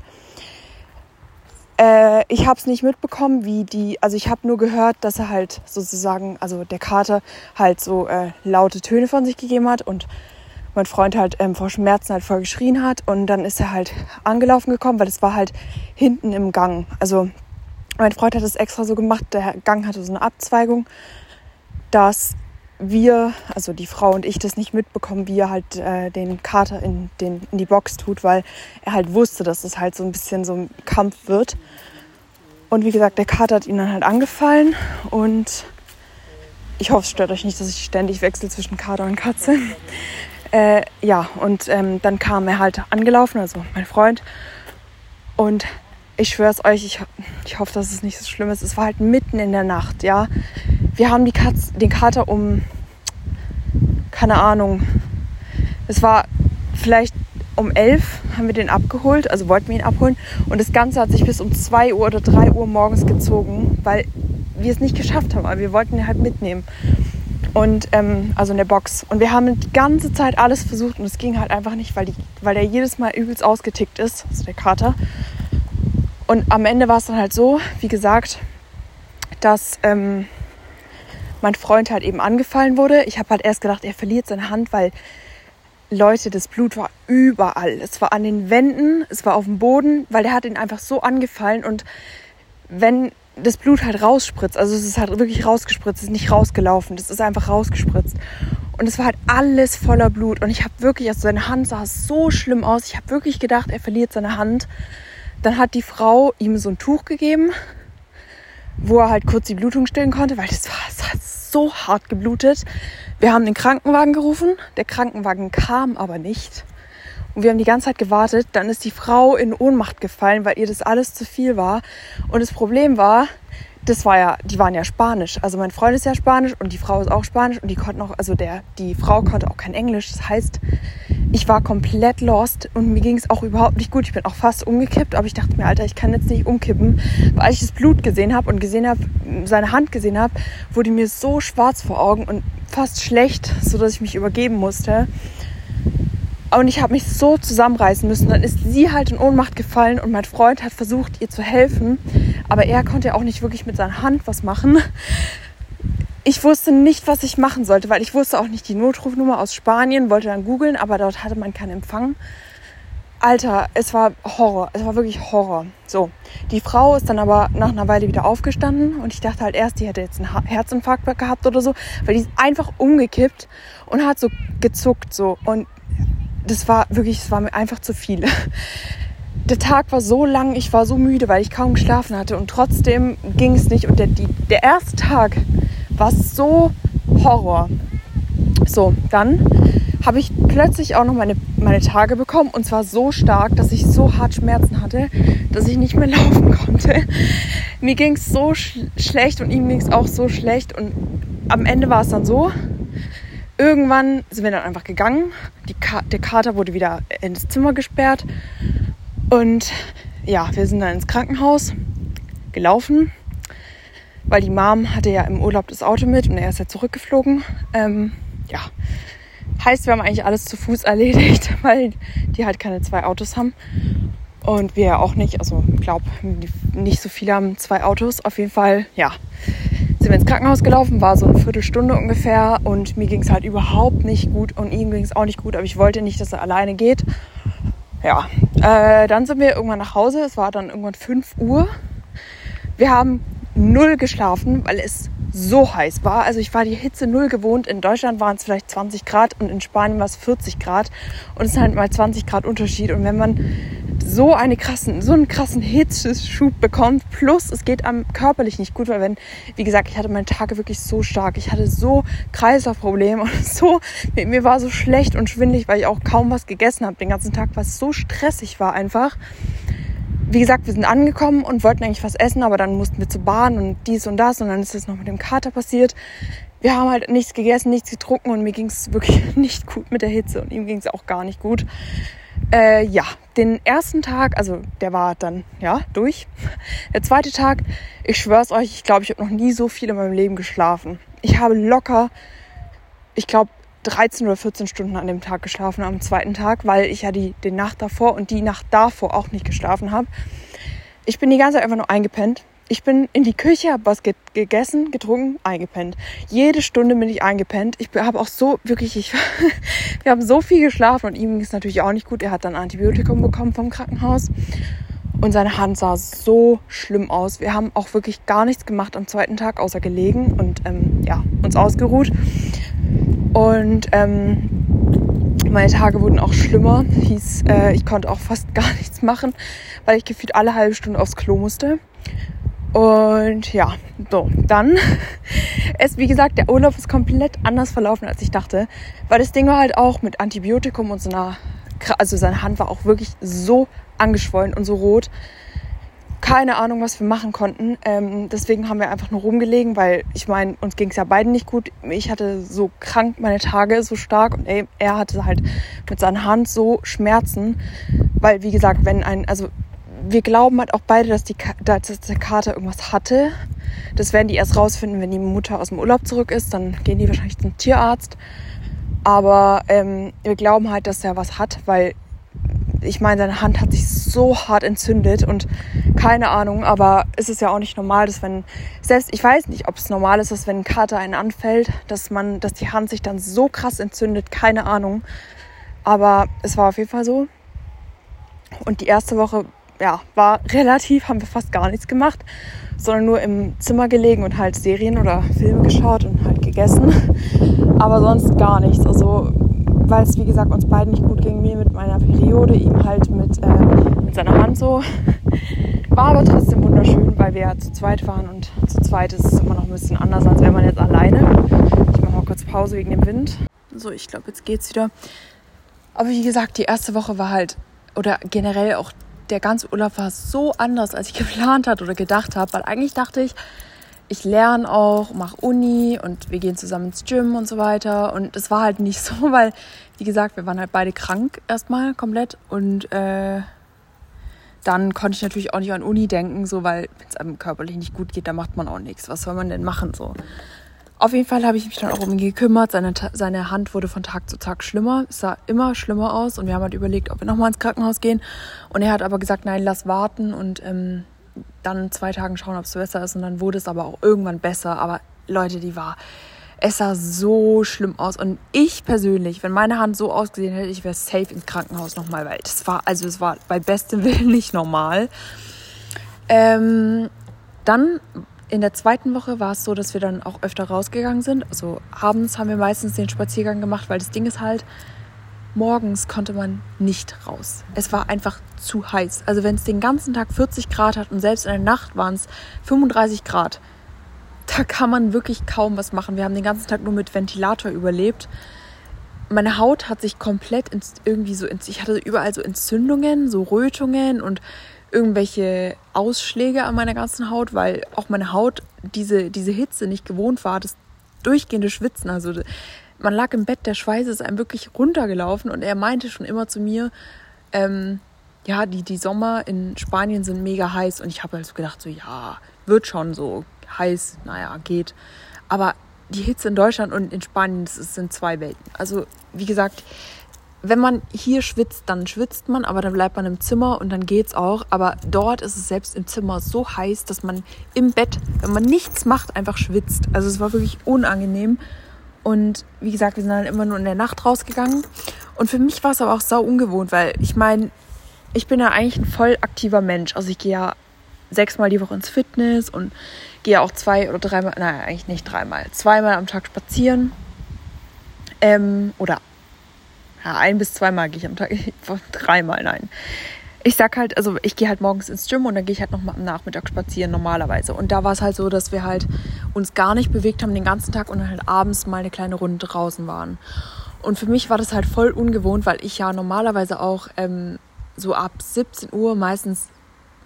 Äh, ich habe es nicht mitbekommen, wie die. Also ich habe nur gehört, dass er halt sozusagen, also der Kater halt so äh, laute Töne von sich gegeben hat und mein Freund halt ähm, vor Schmerzen halt voll geschrien hat. Und dann ist er halt angelaufen gekommen, weil es war halt hinten im Gang. Also mein Freund hat es extra so gemacht, der Gang hatte so eine Abzweigung, dass wir, also die Frau und ich, das nicht mitbekommen, wie er halt äh, den Kater in, den, in die Box tut, weil er halt wusste, dass es halt so ein bisschen so ein Kampf wird. Und wie gesagt, der Kater hat ihn dann halt angefallen und ich hoffe, es stört euch nicht, dass ich ständig wechsle zwischen Kater und Katze. Äh, ja, und ähm, dann kam er halt angelaufen, also mein Freund. Und ich schwöre es euch, ich, ich hoffe, dass es nicht so schlimm ist. Es war halt mitten in der Nacht, ja. Wir haben die Katz, den Kater um, keine Ahnung, es war vielleicht um elf haben wir den abgeholt, also wollten wir ihn abholen. Und das Ganze hat sich bis um zwei Uhr oder drei Uhr morgens gezogen, weil wir es nicht geschafft haben. Aber wir wollten ihn halt mitnehmen und ähm, also in der Box. Und wir haben die ganze Zeit alles versucht und es ging halt einfach nicht, weil, die, weil der jedes Mal übelst ausgetickt ist, also der Kater. Und am Ende war es dann halt so, wie gesagt, dass ähm, mein Freund halt eben angefallen wurde. Ich habe halt erst gedacht, er verliert seine Hand, weil Leute, das Blut war überall. Es war an den Wänden, es war auf dem Boden, weil der hat ihn einfach so angefallen und wenn das Blut halt rausspritzt. Also es ist halt wirklich rausgespritzt, es ist nicht rausgelaufen, das ist einfach rausgespritzt. Und es war halt alles voller Blut. Und ich habe wirklich, also seine Hand sah so schlimm aus. Ich habe wirklich gedacht, er verliert seine Hand. Dann hat die Frau ihm so ein Tuch gegeben, wo er halt kurz die Blutung stillen konnte, weil das war, das hat so hart geblutet. Wir haben den Krankenwagen gerufen. Der Krankenwagen kam aber nicht. Und wir haben die ganze Zeit gewartet. Dann ist die Frau in Ohnmacht gefallen, weil ihr das alles zu viel war. Und das Problem war, das war ja, die waren ja Spanisch. Also mein Freund ist ja Spanisch und die Frau ist auch Spanisch und die konnten auch, also der, die Frau konnte auch kein Englisch. Das heißt, ich war komplett lost und mir ging es auch überhaupt nicht gut. Ich bin auch fast umgekippt, aber ich dachte mir, Alter, ich kann jetzt nicht umkippen. Weil ich das Blut gesehen habe und gesehen habe, seine Hand gesehen habe, wurde mir so schwarz vor Augen und fast schlecht, so dass ich mich übergeben musste. Und ich habe mich so zusammenreißen müssen. Dann ist sie halt in Ohnmacht gefallen und mein Freund hat versucht, ihr zu helfen. Aber er konnte auch nicht wirklich mit seiner Hand was machen. Ich wusste nicht, was ich machen sollte, weil ich wusste auch nicht die Notrufnummer aus Spanien, wollte dann googeln, aber dort hatte man keinen Empfang. Alter, es war Horror. Es war wirklich Horror. So, die Frau ist dann aber nach einer Weile wieder aufgestanden und ich dachte halt erst, die hätte jetzt einen Herzinfarkt gehabt oder so, weil die ist einfach umgekippt und hat so gezuckt so und das war wirklich, es war mir einfach zu viel. [LAUGHS] Der Tag war so lang, ich war so müde, weil ich kaum geschlafen hatte und trotzdem ging es nicht. Und der, die, der erste Tag war so Horror. So, dann habe ich plötzlich auch noch meine, meine Tage bekommen und zwar so stark, dass ich so hart Schmerzen hatte, dass ich nicht mehr [LAUGHS] laufen konnte. Mir ging es so sch schlecht und ihm ging es auch so schlecht und am Ende war es dann so, irgendwann sind wir dann einfach gegangen. Ka der Kater wurde wieder ins Zimmer gesperrt. Und ja, wir sind dann ins Krankenhaus gelaufen, weil die Mom hatte ja im Urlaub das Auto mit und er ist ja zurückgeflogen. Ähm, ja, heißt, wir haben eigentlich alles zu Fuß erledigt, [LAUGHS] weil die halt keine zwei Autos haben. Und wir auch nicht, also ich glaube, nicht so viele haben zwei Autos. Auf jeden Fall, ja, sind wir ins Krankenhaus gelaufen, war so eine Viertelstunde ungefähr und mir ging es halt überhaupt nicht gut und ihm ging es auch nicht gut, aber ich wollte nicht, dass er alleine geht. Ja, Äh, dann sind wir irgendwann nach Hause. Es war dann irgendwann 5 Uhr. Wir haben null geschlafen, weil es so heiß war. Also ich war die Hitze null gewohnt. In Deutschland waren es vielleicht 20 Grad und in Spanien war es 40 Grad. Und es ist halt mal 20 Grad Unterschied. Und wenn man so, eine krassen, so einen krassen Hitzeschub bekommt, plus es geht einem körperlich nicht gut, weil wenn, wie gesagt, ich hatte meine Tage wirklich so stark. Ich hatte so Kreislaufprobleme und [LAUGHS] so, mir war so schlecht und schwindlig, weil ich auch kaum was gegessen habe den ganzen Tag, was so stressig war einfach wie gesagt, wir sind angekommen und wollten eigentlich was essen, aber dann mussten wir zur Bahn und dies und das und dann ist das noch mit dem Kater passiert. Wir haben halt nichts gegessen, nichts getrunken und mir ging es wirklich [LAUGHS] nicht gut mit der Hitze und ihm ging es auch gar nicht gut. Äh, ja, den ersten Tag, also der war dann ja durch. Der zweite Tag, ich schwör's euch, ich glaube, ich habe noch nie so viel in meinem Leben geschlafen. Ich habe locker, ich glaube, 13 oder 14 Stunden an dem Tag geschlafen am zweiten Tag, weil ich ja die, die Nacht davor und die Nacht davor auch nicht geschlafen habe. Ich bin die ganze Zeit einfach nur eingepennt. Ich bin in die Küche, habe was gegessen, getrunken, eingepennt. Jede Stunde bin ich eingepennt. Ich habe auch so wirklich, ich, [LAUGHS] wir haben so viel geschlafen und ihm ging es natürlich auch nicht gut. Er hat dann Antibiotikum bekommen vom Krankenhaus und seine Hand sah so schlimm aus. Wir haben auch wirklich gar nichts gemacht am zweiten Tag, außer gelegen und ähm, ja, uns ausgeruht. Und ähm, meine Tage wurden auch schlimmer. Hieß, äh, ich konnte auch fast [LAUGHS] gar nichts machen, weil ich gefühlt alle halbe Stunde aufs Klo musste. Und ja, so, dann [LAUGHS] ist, wie gesagt, der Urlaub ist komplett anders verlaufen, als ich dachte. Weil das Ding war halt auch mit Antibiotikum und so einer, also seine Hand war auch wirklich so angeschwollen und so rot keine Ahnung, was wir machen konnten. Ähm, deswegen haben wir einfach nur rumgelegen, weil ich meine, uns ging es ja beiden nicht gut. Ich hatte so krank meine Tage so stark und er hatte halt mit seiner Hand so Schmerzen, weil wie gesagt, wenn ein, also wir glauben halt auch beide, dass, die, dass der Kater irgendwas hatte. Das werden die erst rausfinden, wenn die Mutter aus dem Urlaub zurück ist. Dann gehen die wahrscheinlich zum Tierarzt. Aber ähm, wir glauben halt, dass er was hat, weil ich meine, seine Hand hat sich so hart entzündet und keine Ahnung, aber es ist ja auch nicht normal, dass wenn, selbst, ich weiß nicht, ob es normal ist, dass wenn ein Kater einen anfällt, dass man, dass die Hand sich dann so krass entzündet, keine Ahnung. Aber es war auf jeden Fall so. Und die erste Woche, ja, war relativ, haben wir fast gar nichts gemacht, sondern nur im Zimmer gelegen und halt Serien oder Filme geschaut und halt gegessen. Aber sonst gar nichts. Also weil es wie gesagt uns beiden nicht gut ging, mir mit meiner Periode, ihm halt mit, äh, mit seiner Hand so. [LAUGHS] War aber trotzdem wunderschön, weil wir ja zu zweit waren und zu zweit ist es immer noch ein bisschen anders, als wenn man jetzt alleine. Ich mache mal kurz Pause wegen dem Wind. So, ich glaube, jetzt geht's wieder. Aber wie gesagt, die erste Woche war halt, oder generell auch der ganze Urlaub war so anders, als ich geplant hatte oder gedacht habe, weil eigentlich dachte ich, ich lerne auch, mache Uni und wir gehen zusammen ins Gym und so weiter. Und es war halt nicht [LAUGHS] so, weil, wie gesagt, wir waren halt beide krank erstmal komplett. Und äh, dann konnte ich natürlich auch nicht an Uni denken, so weil wenn es einem körperlich nicht gut geht, da macht man auch nichts. Was soll man denn machen so? Auf jeden Fall habe ich mich dann auch um ihn gekümmert. Seine, seine Hand wurde von Tag zu Tag schlimmer. Es sah immer schlimmer aus und wir haben halt überlegt, ob wir nochmal ins Krankenhaus gehen. Und er hat aber gesagt, nein, lass warten und ähm, dann zwei Tagen schauen, ob es besser ist. Und dann wurde es aber auch irgendwann besser. Aber Leute, die war, es sah so schlimm aus. Und ich persönlich, wenn meine Hand so ausgesehen hätte, ich wäre safe ins Krankenhaus nochmal, weil das war, also es war bei bestem Willen nicht normal. Ähm, dann in der zweiten Woche war es so, dass wir dann auch öfter rausgegangen sind. Also abends haben wir meistens den Spaziergang gemacht, weil das Ding ist halt, morgens konnte man nicht raus. Es war einfach zu heiß. Also wenn es den ganzen Tag 40 Grad hat und selbst in der Nacht waren es 35 Grad, da kann man wirklich kaum was machen. Wir haben den ganzen Tag nur mit Ventilator überlebt. Meine Haut hat sich komplett irgendwie so, ich hatte überall so Entzündungen, so Rötungen und irgendwelche Ausschläge an meiner ganzen Haut, weil auch meine Haut diese, diese Hitze nicht gewohnt war, das durchgehende Schwitzen. Also man lag im Bett, der Schweiß ist einem wirklich runtergelaufen und er meinte schon immer zu mir, ähm, ja, die, die Sommer in Spanien sind mega heiß und ich habe halt so gedacht, so ja, wird schon so heiß, naja, geht. Aber die Hitze in Deutschland und in Spanien, das sind zwei Welten. Also, wie gesagt, wenn man hier schwitzt, dann schwitzt man, aber dann bleibt man im Zimmer und dann geht's auch. Aber dort ist es selbst im Zimmer so heiß, dass man im Bett, wenn man nichts macht, einfach schwitzt. Also es war wirklich unangenehm. Und wie gesagt, wir sind dann immer nur in der Nacht rausgegangen. Und für mich war es aber auch sau ungewohnt, weil ich meine, ich bin ja eigentlich ein voll aktiver Mensch. Also ich gehe ja sechsmal die Woche ins Fitness und gehe auch zwei oder dreimal, nein, eigentlich nicht dreimal, zweimal am Tag spazieren. Ähm, oder ja, ein bis zweimal gehe ich am Tag, [LAUGHS] dreimal, nein. Ich sag halt, also ich gehe halt morgens ins Gym und dann gehe ich halt noch mal am Nachmittag spazieren normalerweise. Und da war es halt so, dass wir halt uns gar nicht bewegt haben den ganzen Tag und dann halt abends mal eine kleine Runde draußen waren. Und für mich war das halt voll ungewohnt, weil ich ja normalerweise auch ähm, so ab 17 Uhr meistens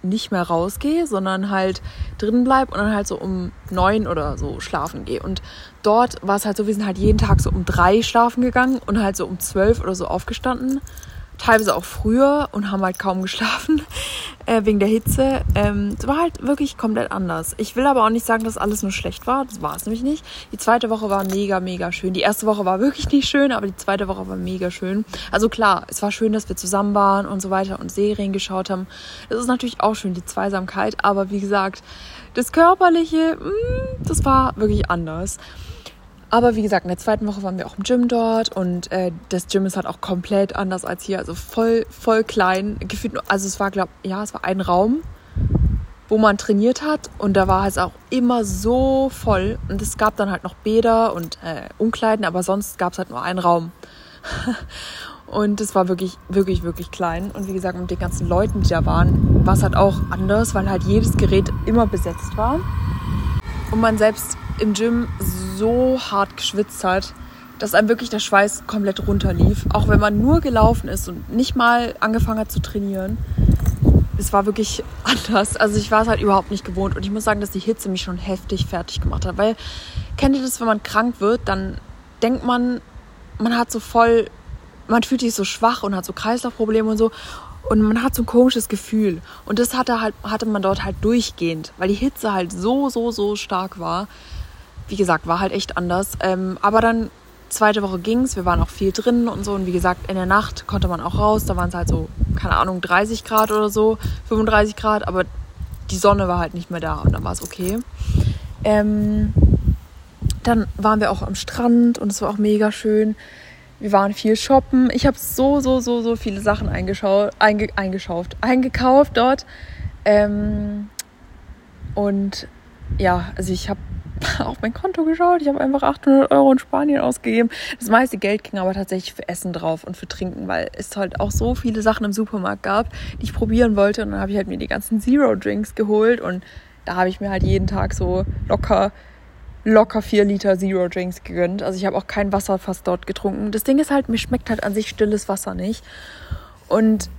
nicht mehr rausgehe, sondern halt drin bleib und dann halt so um neun oder so schlafen gehe. Und dort war es halt so, wir sind halt jeden Tag so um drei schlafen gegangen und halt so um zwölf oder so aufgestanden teilweise auch früher und haben halt kaum geschlafen [LAUGHS] äh, wegen der Hitze. Ähm, es war halt wirklich komplett anders. Ich will aber auch nicht sagen, dass alles nur schlecht war. Das war es nämlich nicht. Die zweite Woche war mega, mega schön. Die erste Woche war wirklich nicht schön, aber die zweite Woche war mega schön. Also klar, es war schön, dass wir zusammen waren und so weiter und Serien geschaut haben. Das ist natürlich auch schön, die Zweisamkeit. Aber wie gesagt, das Körperliche, mh, mm, das war wirklich anders. Aber wie gesagt, in der zweiten Woche waren wir auch im Gym dort und äh, das Gym ist halt auch komplett anders als hier. Also voll, voll klein. Gefühlt, also es war, glaube ja, es war ein Raum, wo man trainiert hat und da war es auch immer so voll. Und es gab dann halt noch Bäder und äh, Umkleiden, aber sonst gab es halt nur einen Raum. [LAUGHS] und es war wirklich, wirklich, wirklich klein. Und wie gesagt, mit den ganzen Leuten, die da waren, war es halt auch anders, weil halt jedes Gerät immer besetzt war. Und man selbst im Gym so hart geschwitzt hat, dass einem wirklich der Schweiß komplett runterlief. Auch wenn man nur gelaufen ist und nicht mal angefangen hat zu trainieren. Es war wirklich [LAUGHS] anders. Also ich war es halt überhaupt nicht gewohnt. Und ich muss sagen, dass die Hitze mich schon heftig fertig gemacht hat. Weil, kennt ihr das, wenn man krank wird, dann denkt man, man hat so voll, man fühlt sich so schwach und hat so Kreislaufprobleme und so. Und man hat so ein komisches Gefühl. Und das hatte, halt, hatte man dort halt durchgehend, weil die Hitze halt so, so, so stark war wie gesagt, war halt echt anders. Ähm, aber dann zweite Woche ging's, wir waren auch viel drin und so. Und wie gesagt, in der Nacht konnte man auch raus. Da waren es halt so, keine Ahnung, 30 Grad oder so, 35 Grad, aber die Sonne war halt nicht mehr da und dann war es okay. Ähm, dann waren wir auch am Strand und es war auch mega schön. Wir waren viel shoppen. Ich habe so, so, so, so viele Sachen einge, eingeschauft, eingekauft dort. Ähm, und ja, also ich habe [LAUGHS] auf mein Konto geschaut. Ich habe einfach 800 Euro in Spanien ausgegeben. Das meiste Geld ging aber tatsächlich für Essen drauf und für Trinken, weil es halt auch so viele Sachen im Supermarkt gab, die ich probieren wollte. Und dann habe ich halt mir die ganzen Zero-Drinks geholt und da habe ich mir halt jeden Tag so locker locker vier Liter Zero Drinks gegönnt. Also ich habe auch kein Wasser fast dort getrunken. Das Ding ist halt, mir schmeckt halt an sich stilles Wasser nicht. Und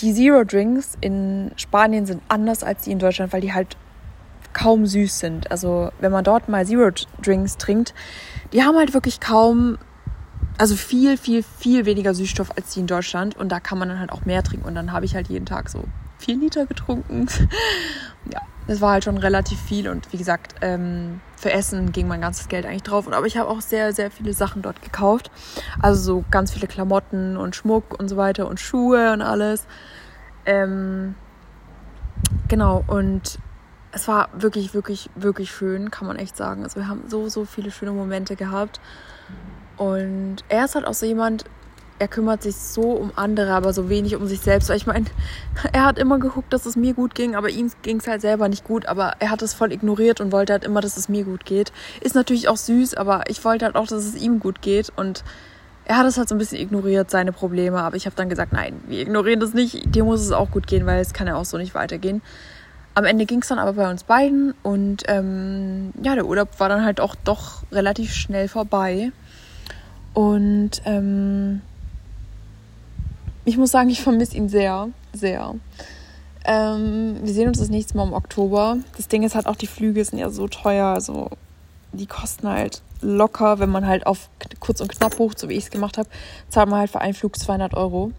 die Zero Drinks in Spanien sind anders als die in Deutschland, weil die halt kaum süß sind. Also wenn man dort mal Zero Drinks trinkt, die haben halt wirklich kaum, also viel, viel, viel weniger Süßstoff als die in Deutschland. Und da kann man dann halt auch mehr trinken. Und dann habe ich halt jeden Tag so vier Liter getrunken. [LAUGHS] ja, das war halt schon relativ viel. Und wie gesagt, ähm, für Essen ging mein ganzes Geld eigentlich drauf. Aber ich habe auch sehr, sehr viele Sachen dort gekauft. Also so ganz viele Klamotten und Schmuck und so weiter und Schuhe und alles. Ähm, genau, und es war wirklich, wirklich, wirklich schön, kann man echt sagen. Also wir haben so, so viele schöne Momente gehabt. Und er ist halt auch so jemand, er kümmert sich so um andere, aber so wenig um sich selbst. Weil ich meine, [LAUGHS] er hat immer geguckt, dass es mir gut ging, aber ihm ging es halt selber nicht gut. Aber er hat es voll ignoriert und wollte halt immer, dass es mir gut geht. Ist natürlich auch süß, aber ich wollte halt auch, dass es ihm gut geht. Und er hat es halt so ein bisschen ignoriert, seine Probleme. Aber ich habe dann gesagt, nein, wir ignorieren das nicht. Dir muss es auch gut gehen, weil es kann ja auch so nicht weitergehen. Am Ende ging es dann aber bei uns beiden und ähm, ja, der Urlaub war dann halt auch doch relativ schnell vorbei. Und ähm, ich muss sagen, ich vermisse ihn sehr, sehr. Ähm, wir sehen uns das nächste Mal im Oktober. Das Ding ist halt auch, die Flüge sind ja so teuer, also die kosten halt locker, wenn man halt auf kurz und knapp bucht, so wie ich es gemacht habe, zahlt man halt für einen Flug 200 Euro.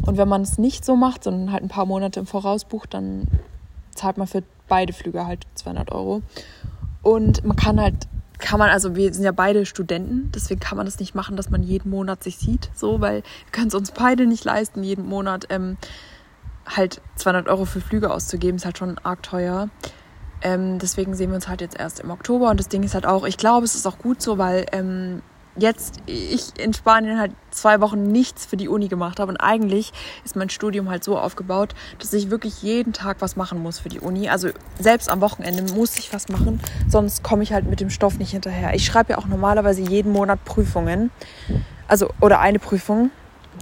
Und wenn man es nicht so macht, sondern halt ein paar Monate im Voraus bucht, dann zahlt man für beide Flüge halt 200 Euro. Und man kann halt, kann man, also wir sind ja beide Studenten, deswegen kann man das nicht machen, dass man jeden Monat sich sieht, so, weil wir können es uns beide nicht leisten, jeden Monat ähm, halt 200 Euro für Flüge auszugeben, ist halt schon arg teuer. Ähm, deswegen sehen wir uns halt jetzt erst im Oktober und das Ding ist halt auch, ich glaube, es ist auch gut so, weil ähm, jetzt ich in Spanien halt zwei Wochen nichts für die Uni gemacht habe und eigentlich ist mein Studium halt so aufgebaut, dass ich wirklich jeden Tag was machen muss für die Uni. Also selbst am Wochenende muss ich was machen, sonst komme ich halt mit dem Stoff nicht hinterher. Ich schreibe ja auch normalerweise jeden Monat Prüfungen, also oder eine Prüfung.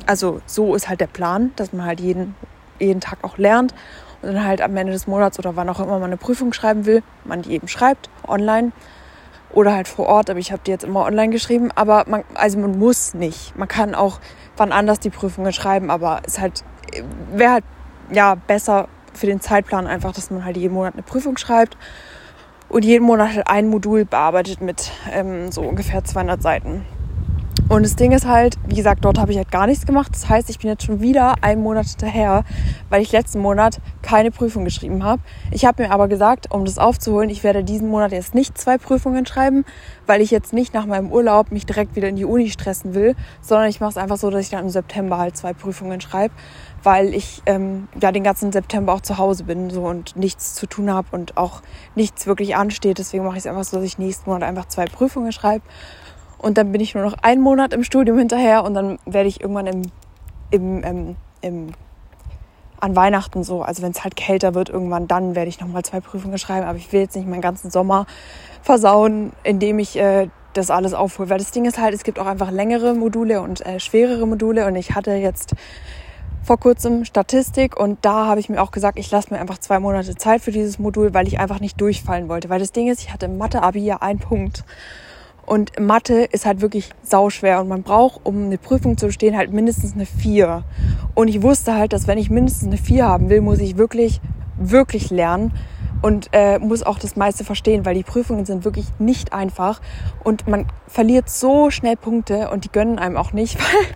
Also so ist halt der Plan, dass man halt jeden jeden Tag auch lernt und dann halt am Ende des Monats oder wann auch immer man eine Prüfung schreiben will, man die eben schreibt online oder halt vor Ort, aber ich habe die jetzt immer online geschrieben. Aber man, also man muss nicht. Man kann auch wann anders die Prüfungen schreiben, aber es halt wäre halt ja besser für den Zeitplan einfach, dass man halt jeden Monat eine Prüfung schreibt und jeden Monat halt ein Modul bearbeitet mit ähm, so ungefähr 200 Seiten. Und das Ding ist halt, wie gesagt, dort habe ich halt gar nichts gemacht. Das heißt, ich bin jetzt schon wieder einen Monat hinterher, weil ich letzten Monat keine Prüfung geschrieben habe. Ich habe mir aber gesagt, um das aufzuholen, ich werde diesen Monat jetzt nicht zwei Prüfungen schreiben, weil ich jetzt nicht nach meinem Urlaub mich direkt wieder in die Uni stressen will, sondern ich mache es einfach so, dass ich dann im September halt zwei Prüfungen schreibe, weil ich ähm, ja den ganzen September auch zu Hause bin so und nichts zu tun habe und auch nichts wirklich ansteht. Deswegen mache ich es einfach so, dass ich nächsten Monat einfach zwei Prüfungen schreibe und dann bin ich nur noch einen Monat im Studium hinterher und dann werde ich irgendwann im, im, im, im an Weihnachten so, also wenn es halt kälter wird irgendwann, dann werde ich nochmal zwei Prüfungen schreiben. Aber ich will jetzt nicht meinen ganzen Sommer versauen, indem ich äh, das alles aufhole. Weil das Ding ist halt, es gibt auch einfach längere Module und äh, schwerere Module. Und ich hatte jetzt vor kurzem Statistik und da habe ich mir auch gesagt, ich lasse mir einfach zwei Monate Zeit für dieses Modul, weil ich einfach nicht durchfallen wollte. Weil das Ding ist, ich hatte im Mathe-Abi ja einen Punkt. Und Mathe ist halt wirklich sauschwer und man braucht, um eine Prüfung zu bestehen, halt mindestens eine 4. Und ich wusste halt, dass wenn ich mindestens eine 4 haben will, muss ich wirklich, wirklich lernen und äh, muss auch das meiste verstehen, weil die Prüfungen sind wirklich nicht einfach und man verliert so schnell Punkte und die gönnen einem auch nicht, [LAUGHS] weil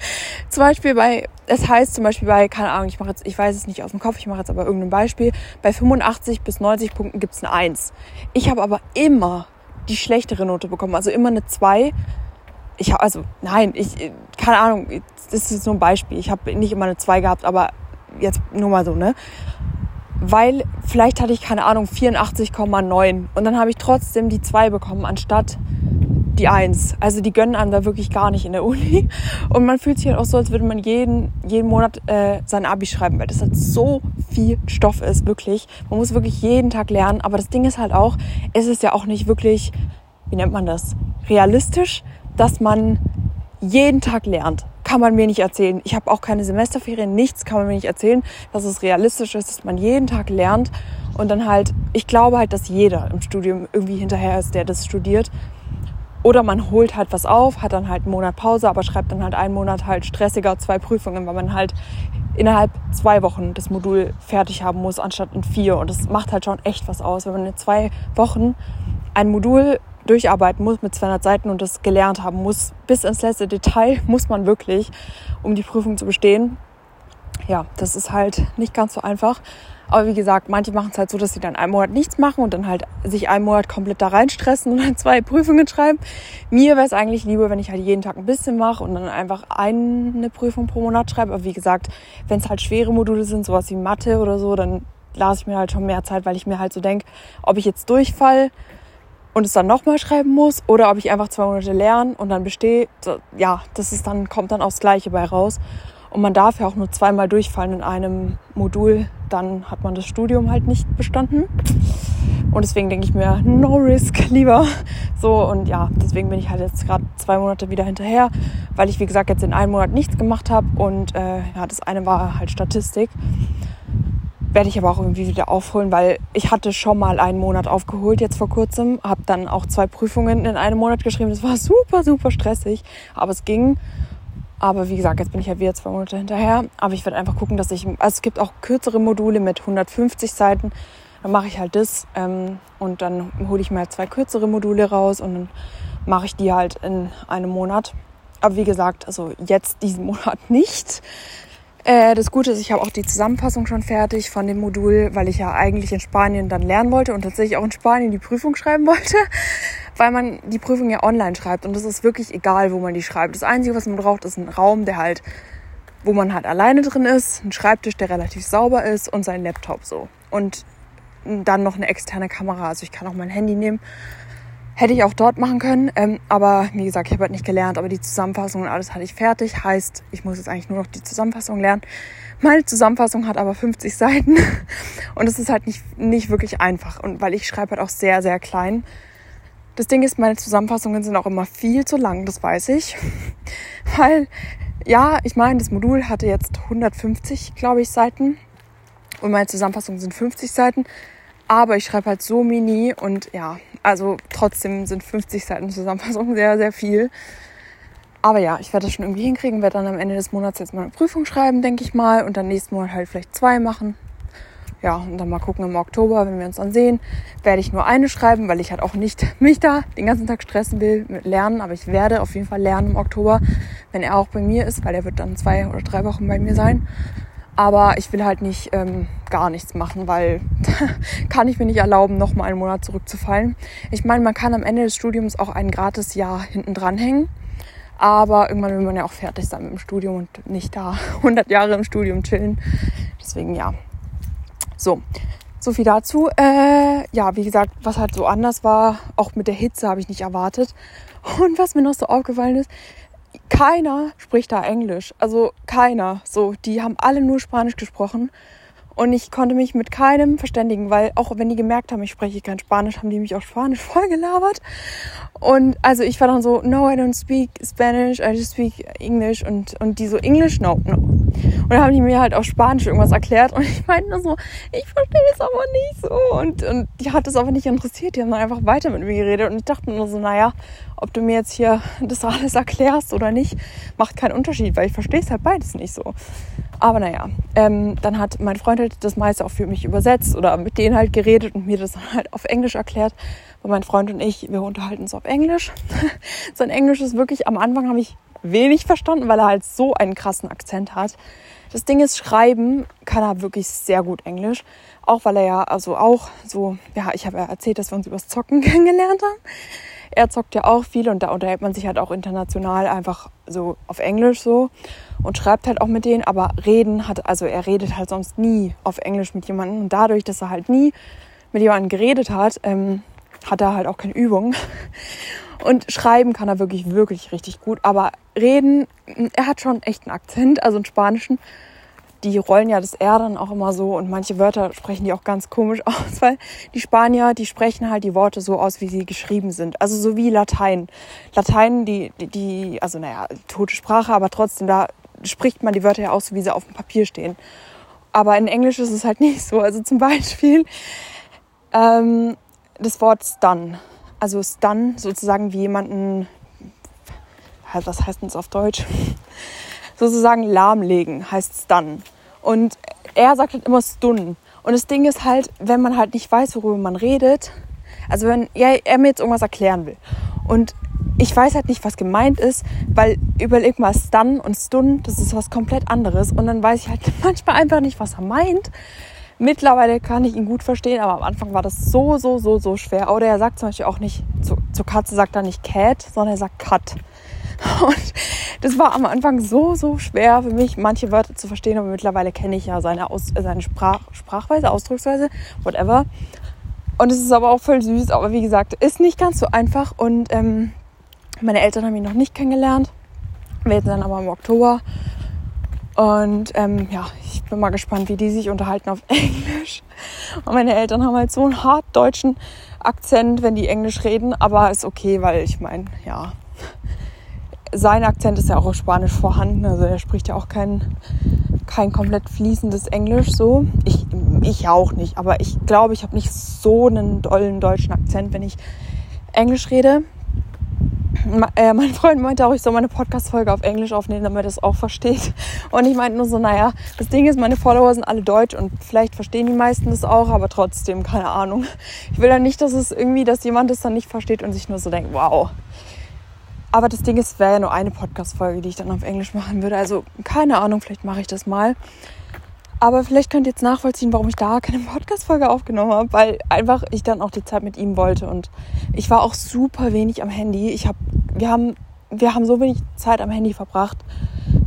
zum Beispiel bei, es heißt zum Beispiel bei, keine Ahnung, ich mache jetzt, ich weiß es nicht aus dem Kopf, ich mache jetzt aber irgendein Beispiel, bei 85 bis 90 Punkten gibt's eine 1. Ich habe aber immer die schlechtere Note bekommen. Also immer eine 2. Ich habe, also nein, ich, keine Ahnung, das ist so ein Beispiel. Ich habe nicht immer eine 2 gehabt, aber jetzt nur mal so, ne? Weil vielleicht hatte ich, keine Ahnung, 84,9 und dann habe ich trotzdem die 2 bekommen, anstatt die Eins. Also die gönnen einem da wirklich gar nicht in der Uni. Und man fühlt sich halt auch so, als würde man jeden, jeden Monat äh, sein Abi schreiben, weil das halt so viel Stoff ist, wirklich. Man muss wirklich jeden Tag lernen. Aber das Ding ist halt auch, es ist ja auch nicht wirklich, wie nennt man das, realistisch, dass man jeden Tag lernt. Kann man mir nicht erzählen. Ich habe auch keine Semesterferien, nichts kann man mir nicht erzählen, dass es realistisch ist, dass man jeden Tag lernt. Und dann halt, ich glaube halt, dass jeder im Studium irgendwie hinterher ist, der das studiert. Oder man holt halt was auf, hat dann halt einen Monat Pause, aber schreibt dann halt einen Monat halt stressiger zwei Prüfungen, weil man halt innerhalb zwei Wochen das Modul fertig haben muss, anstatt in vier. Und das macht halt schon echt was aus, wenn man in zwei Wochen ein Modul durcharbeiten muss mit 200 Seiten und das gelernt haben muss. Bis ins letzte Detail [LAUGHS] muss man wirklich, um die Prüfung zu bestehen. Ja, das ist halt nicht ganz so einfach. Aber wie gesagt, manche machen es halt so, dass sie dann einen Monat nichts machen und dann halt sich einen Monat komplett da reinstressen und dann zwei Prüfungen schreiben. Mir wäre es eigentlich lieber, wenn ich halt jeden Tag ein bisschen mache und dann einfach eine Prüfung pro Monat schreibe. Aber wie gesagt, wenn es halt schwere Module sind, sowas wie Mathe oder so, dann lasse ich mir halt schon mehr Zeit, weil ich mir halt so denke, ob ich jetzt durchfall und es dann nochmal schreiben muss oder ob ich einfach zwei Monate lerne und dann bestehe. Ja, das ist dann, kommt dann aufs Gleiche bei raus. Und man darf ja auch nur zweimal durchfallen in einem Modul, dann hat man das Studium halt nicht bestanden. Und deswegen denke ich mir, no risk, [LAUGHS] lieber. So, und ja, deswegen bin ich halt jetzt gerade zwei Monate wieder hinterher, weil ich, wie gesagt, jetzt in einem Monat nichts gemacht habe. Und äh, ja, das eine war halt Statistik. Werde ich aber auch irgendwie wieder aufholen, weil ich hatte schon mal einen Monat aufgeholt jetzt vor kurzem, habe dann auch zwei Prüfungen in einem Monat geschrieben. Das war super, super stressig, aber es ging. Aber wie gesagt, jetzt bin ich ja wieder zwei Monate hinterher. Aber ich werde einfach gucken, dass ich, also es gibt auch kürzere Module mit 150 Seiten. Dann mache ich halt das ähm, und dann hole ich mir halt zwei kürzere Module raus und dann mache ich die halt in einem Monat. Aber wie gesagt, also jetzt diesen [LAUGHS] Monat nicht. Äh, das Gute ist, ich habe auch die Zusammenfassung schon fertig von dem Modul, weil ich ja eigentlich in Spanien dann lernen wollte und tatsächlich auch in Spanien die Prüfung schreiben [LAUGHS] wollte, weil man die Prüfung ja online schreibt und es ist wirklich egal, wo man die schreibt. Das Einzige, was man braucht, ist ein Raum, der halt, wo man halt alleine drin ist, ein Schreibtisch, der relativ sauber ist und sein Laptop so. Und dann noch eine externe Kamera, also ich kann auch mein Handy nehmen Hätte ich auch dort machen können, ähm, aber wie gesagt, ich habe halt nicht gelernt, aber die Zusammenfassung und alles hatte ich fertig. Heißt, ich muss jetzt eigentlich nur noch die Zusammenfassung lernen. Meine Zusammenfassung hat aber 50 [LAUGHS] Seiten und es ist halt nicht, nicht wirklich einfach. Und weil ich schreibe halt auch sehr, sehr klein. Das Ding ist, meine Zusammenfassungen sind auch immer viel zu lang, das weiß ich. [LAUGHS] Weil, ja, ich meine, das Modul hatte jetzt 150, glaube ich, Seiten. Und meine Zusammenfassungen sind 50 Seiten. Aber ich schreibe halt so mini und ja, also trotzdem sind 50 Seiten Zusammenfassung sehr, sehr viel. Aber ja, ich werde das schon irgendwie hinkriegen, werde dann am Ende des Monats jetzt mal eine Prüfung schreiben, denke ich mal, und dann nächsten Monat halt vielleicht zwei machen. Ja, und dann mal gucken im Oktober, wenn wir uns dann sehen, werde ich nur eine schreiben, weil ich halt auch nicht [LAUGHS] mich da den ganzen Tag stressen will mit Lernen. Aber ich werde auf jeden Fall lernen im Oktober, wenn er auch bei mir ist, weil er wird dann zwei oder drei Wochen bei mir sein. Aber ich will halt nicht ähm, gar nichts machen, weil [LAUGHS] kann ich mir nicht erlauben, noch mal einen Monat zurückzufallen. Ich meine, man kann am Ende des Studiums auch ein gratis Jahr hinten dran hängen. Aber irgendwann will man ja auch fertig sein mit dem Studium und nicht da [LAUGHS] 100 Jahre im Studium chillen. Deswegen ja. So, so viel dazu. Äh, ja, wie gesagt, was halt so anders war, auch mit der Hitze habe ich nicht erwartet. Und was mir noch so aufgefallen ist, keiner spricht da Englisch. Also keiner. So, die haben alle nur Spanisch gesprochen. Und ich konnte mich mit keinem verständigen, weil auch wenn die gemerkt haben, ich spreche kein Spanisch, haben die mich auch Spanisch [LAUGHS] vollgelabert. Und also ich war dann so, no, I don't speak Spanish, I just speak English. Und, und die so, English, no, no. Und dann haben die mir halt auf Spanisch irgendwas erklärt. Und [LAUGHS] ich meinte nur so, ich verstehe es aber nicht so. Und, und die hat es aber nicht interessiert. Die haben dann einfach weiter mit mir geredet. Und ich dachte nur so, naja, ob du mir jetzt hier das alles erklärst oder nicht, macht keinen Unterschied, weil ich verstehe es halt beides nicht so. Aber naja, ähm, dann hat mein Freund halt das meiste auch für mich übersetzt oder mit denen halt geredet und mir das dann halt auf Englisch erklärt. Weil mein Freund und ich, wir unterhalten uns auf Englisch. [LAUGHS] Sein Englisch ist wirklich, am Anfang habe ich wenig verstanden, weil er halt so einen krassen Akzent hat. Das Ding ist, schreiben kann er wirklich sehr gut Englisch. Auch weil er ja, also auch so, ja, ich habe ja erzählt, dass wir uns übers Zocken [LAUGHS] kennengelernt haben er zockt ja auch viel und da unterhält man sich halt auch international einfach so auf Englisch so und schreibt halt auch mit denen, aber reden hat, also er redet halt sonst nie auf Englisch mit jemandem und dadurch, dass er halt nie mit jemandem geredet hat, ähm, hat er halt auch keine Übung. [LAUGHS] Und schreiben kann er wirklich, wirklich richtig gut. Aber reden, er hat schon echt einen Akzent, also einen spanischen die rollen ja das R dann auch immer so und manche Wörter sprechen die auch ganz komisch [LAUGHS] aus, weil die Spanier, die sprechen halt die Worte so aus, wie sie geschrieben sind. Also so wie Latein. Latein, die, die, die also naja, tote Sprache, aber trotzdem, da spricht man die Wörter ja aus, wie sie auf dem Papier stehen. Aber in Englisch ist es halt [LAUGHS] nicht so. Also zum Beispiel ähm, das Wort stun. Also stun sozusagen wie jemanden, was heißt denn das auf Deutsch? Sozusagen lahmlegen, heißt es dann. Und er sagt halt immer stun. Und das Ding ist halt, wenn man halt nicht weiß, worüber man redet, also wenn er, er mir jetzt irgendwas erklären will und ich weiß halt nicht, was gemeint ist, weil überleg mal, stun und stun, das ist was komplett anderes. Und dann weiß ich halt [LAUGHS] manchmal einfach nicht, was er meint. Mittlerweile kann ich ihn gut verstehen, aber am Anfang war das so, so, so, so schwer. Oder er sagt zum Beispiel auch nicht, zu, zur Katze sagt er nicht Cat, sondern er sagt Cut. [LAUGHS] Und das war am Anfang so, so schwer für mich, manche Wörter zu verstehen, aber mittlerweile kenne ich ja seine, Aus seine Sprach Sprachweise, Ausdrucksweise, whatever. Und es ist aber auch voll süß, aber wie gesagt, ist nicht ganz so einfach. Und ähm, meine Eltern haben ihn noch nicht kennengelernt. Wir werden dann aber im Oktober. Und ähm, ja, ich bin mal gespannt, wie die sich unterhalten auf [LAUGHS] Englisch. Und meine Eltern haben halt so einen hart deutschen Akzent, wenn die Englisch reden, aber ist okay, weil ich meine, ja, sein Akzent ist ja auch auf Spanisch vorhanden, also er spricht ja auch kein, kein komplett fließendes Englisch so. Ich, ich auch nicht, aber ich glaube, ich habe nicht so einen dollen deutschen Akzent, wenn ich Englisch rede. Äh, mein Freund meinte auch, ich soll meine Podcast-Folge auf Englisch aufnehmen, damit er das auch versteht. Und ich meinte nur so, naja, das Ding ist, meine Follower sind alle deutsch und vielleicht verstehen die meisten das auch, aber trotzdem, keine Ahnung. Ich will dann nicht, dass es irgendwie, dass jemand das dann nicht versteht und sich nur so denkt, wow, aber das Ding ist, es wäre ja nur eine Podcast-Folge, die ich dann auf Englisch machen würde. Also keine Ahnung, vielleicht mache ich das mal. Aber vielleicht könnt ihr jetzt nachvollziehen, warum ich da keine Podcast-Folge aufgenommen habe, weil einfach ich dann auch die Zeit mit ihm wollte. Und ich war auch super wenig am Handy. Ich hab, wir, haben, wir haben so wenig Zeit am Handy verbracht,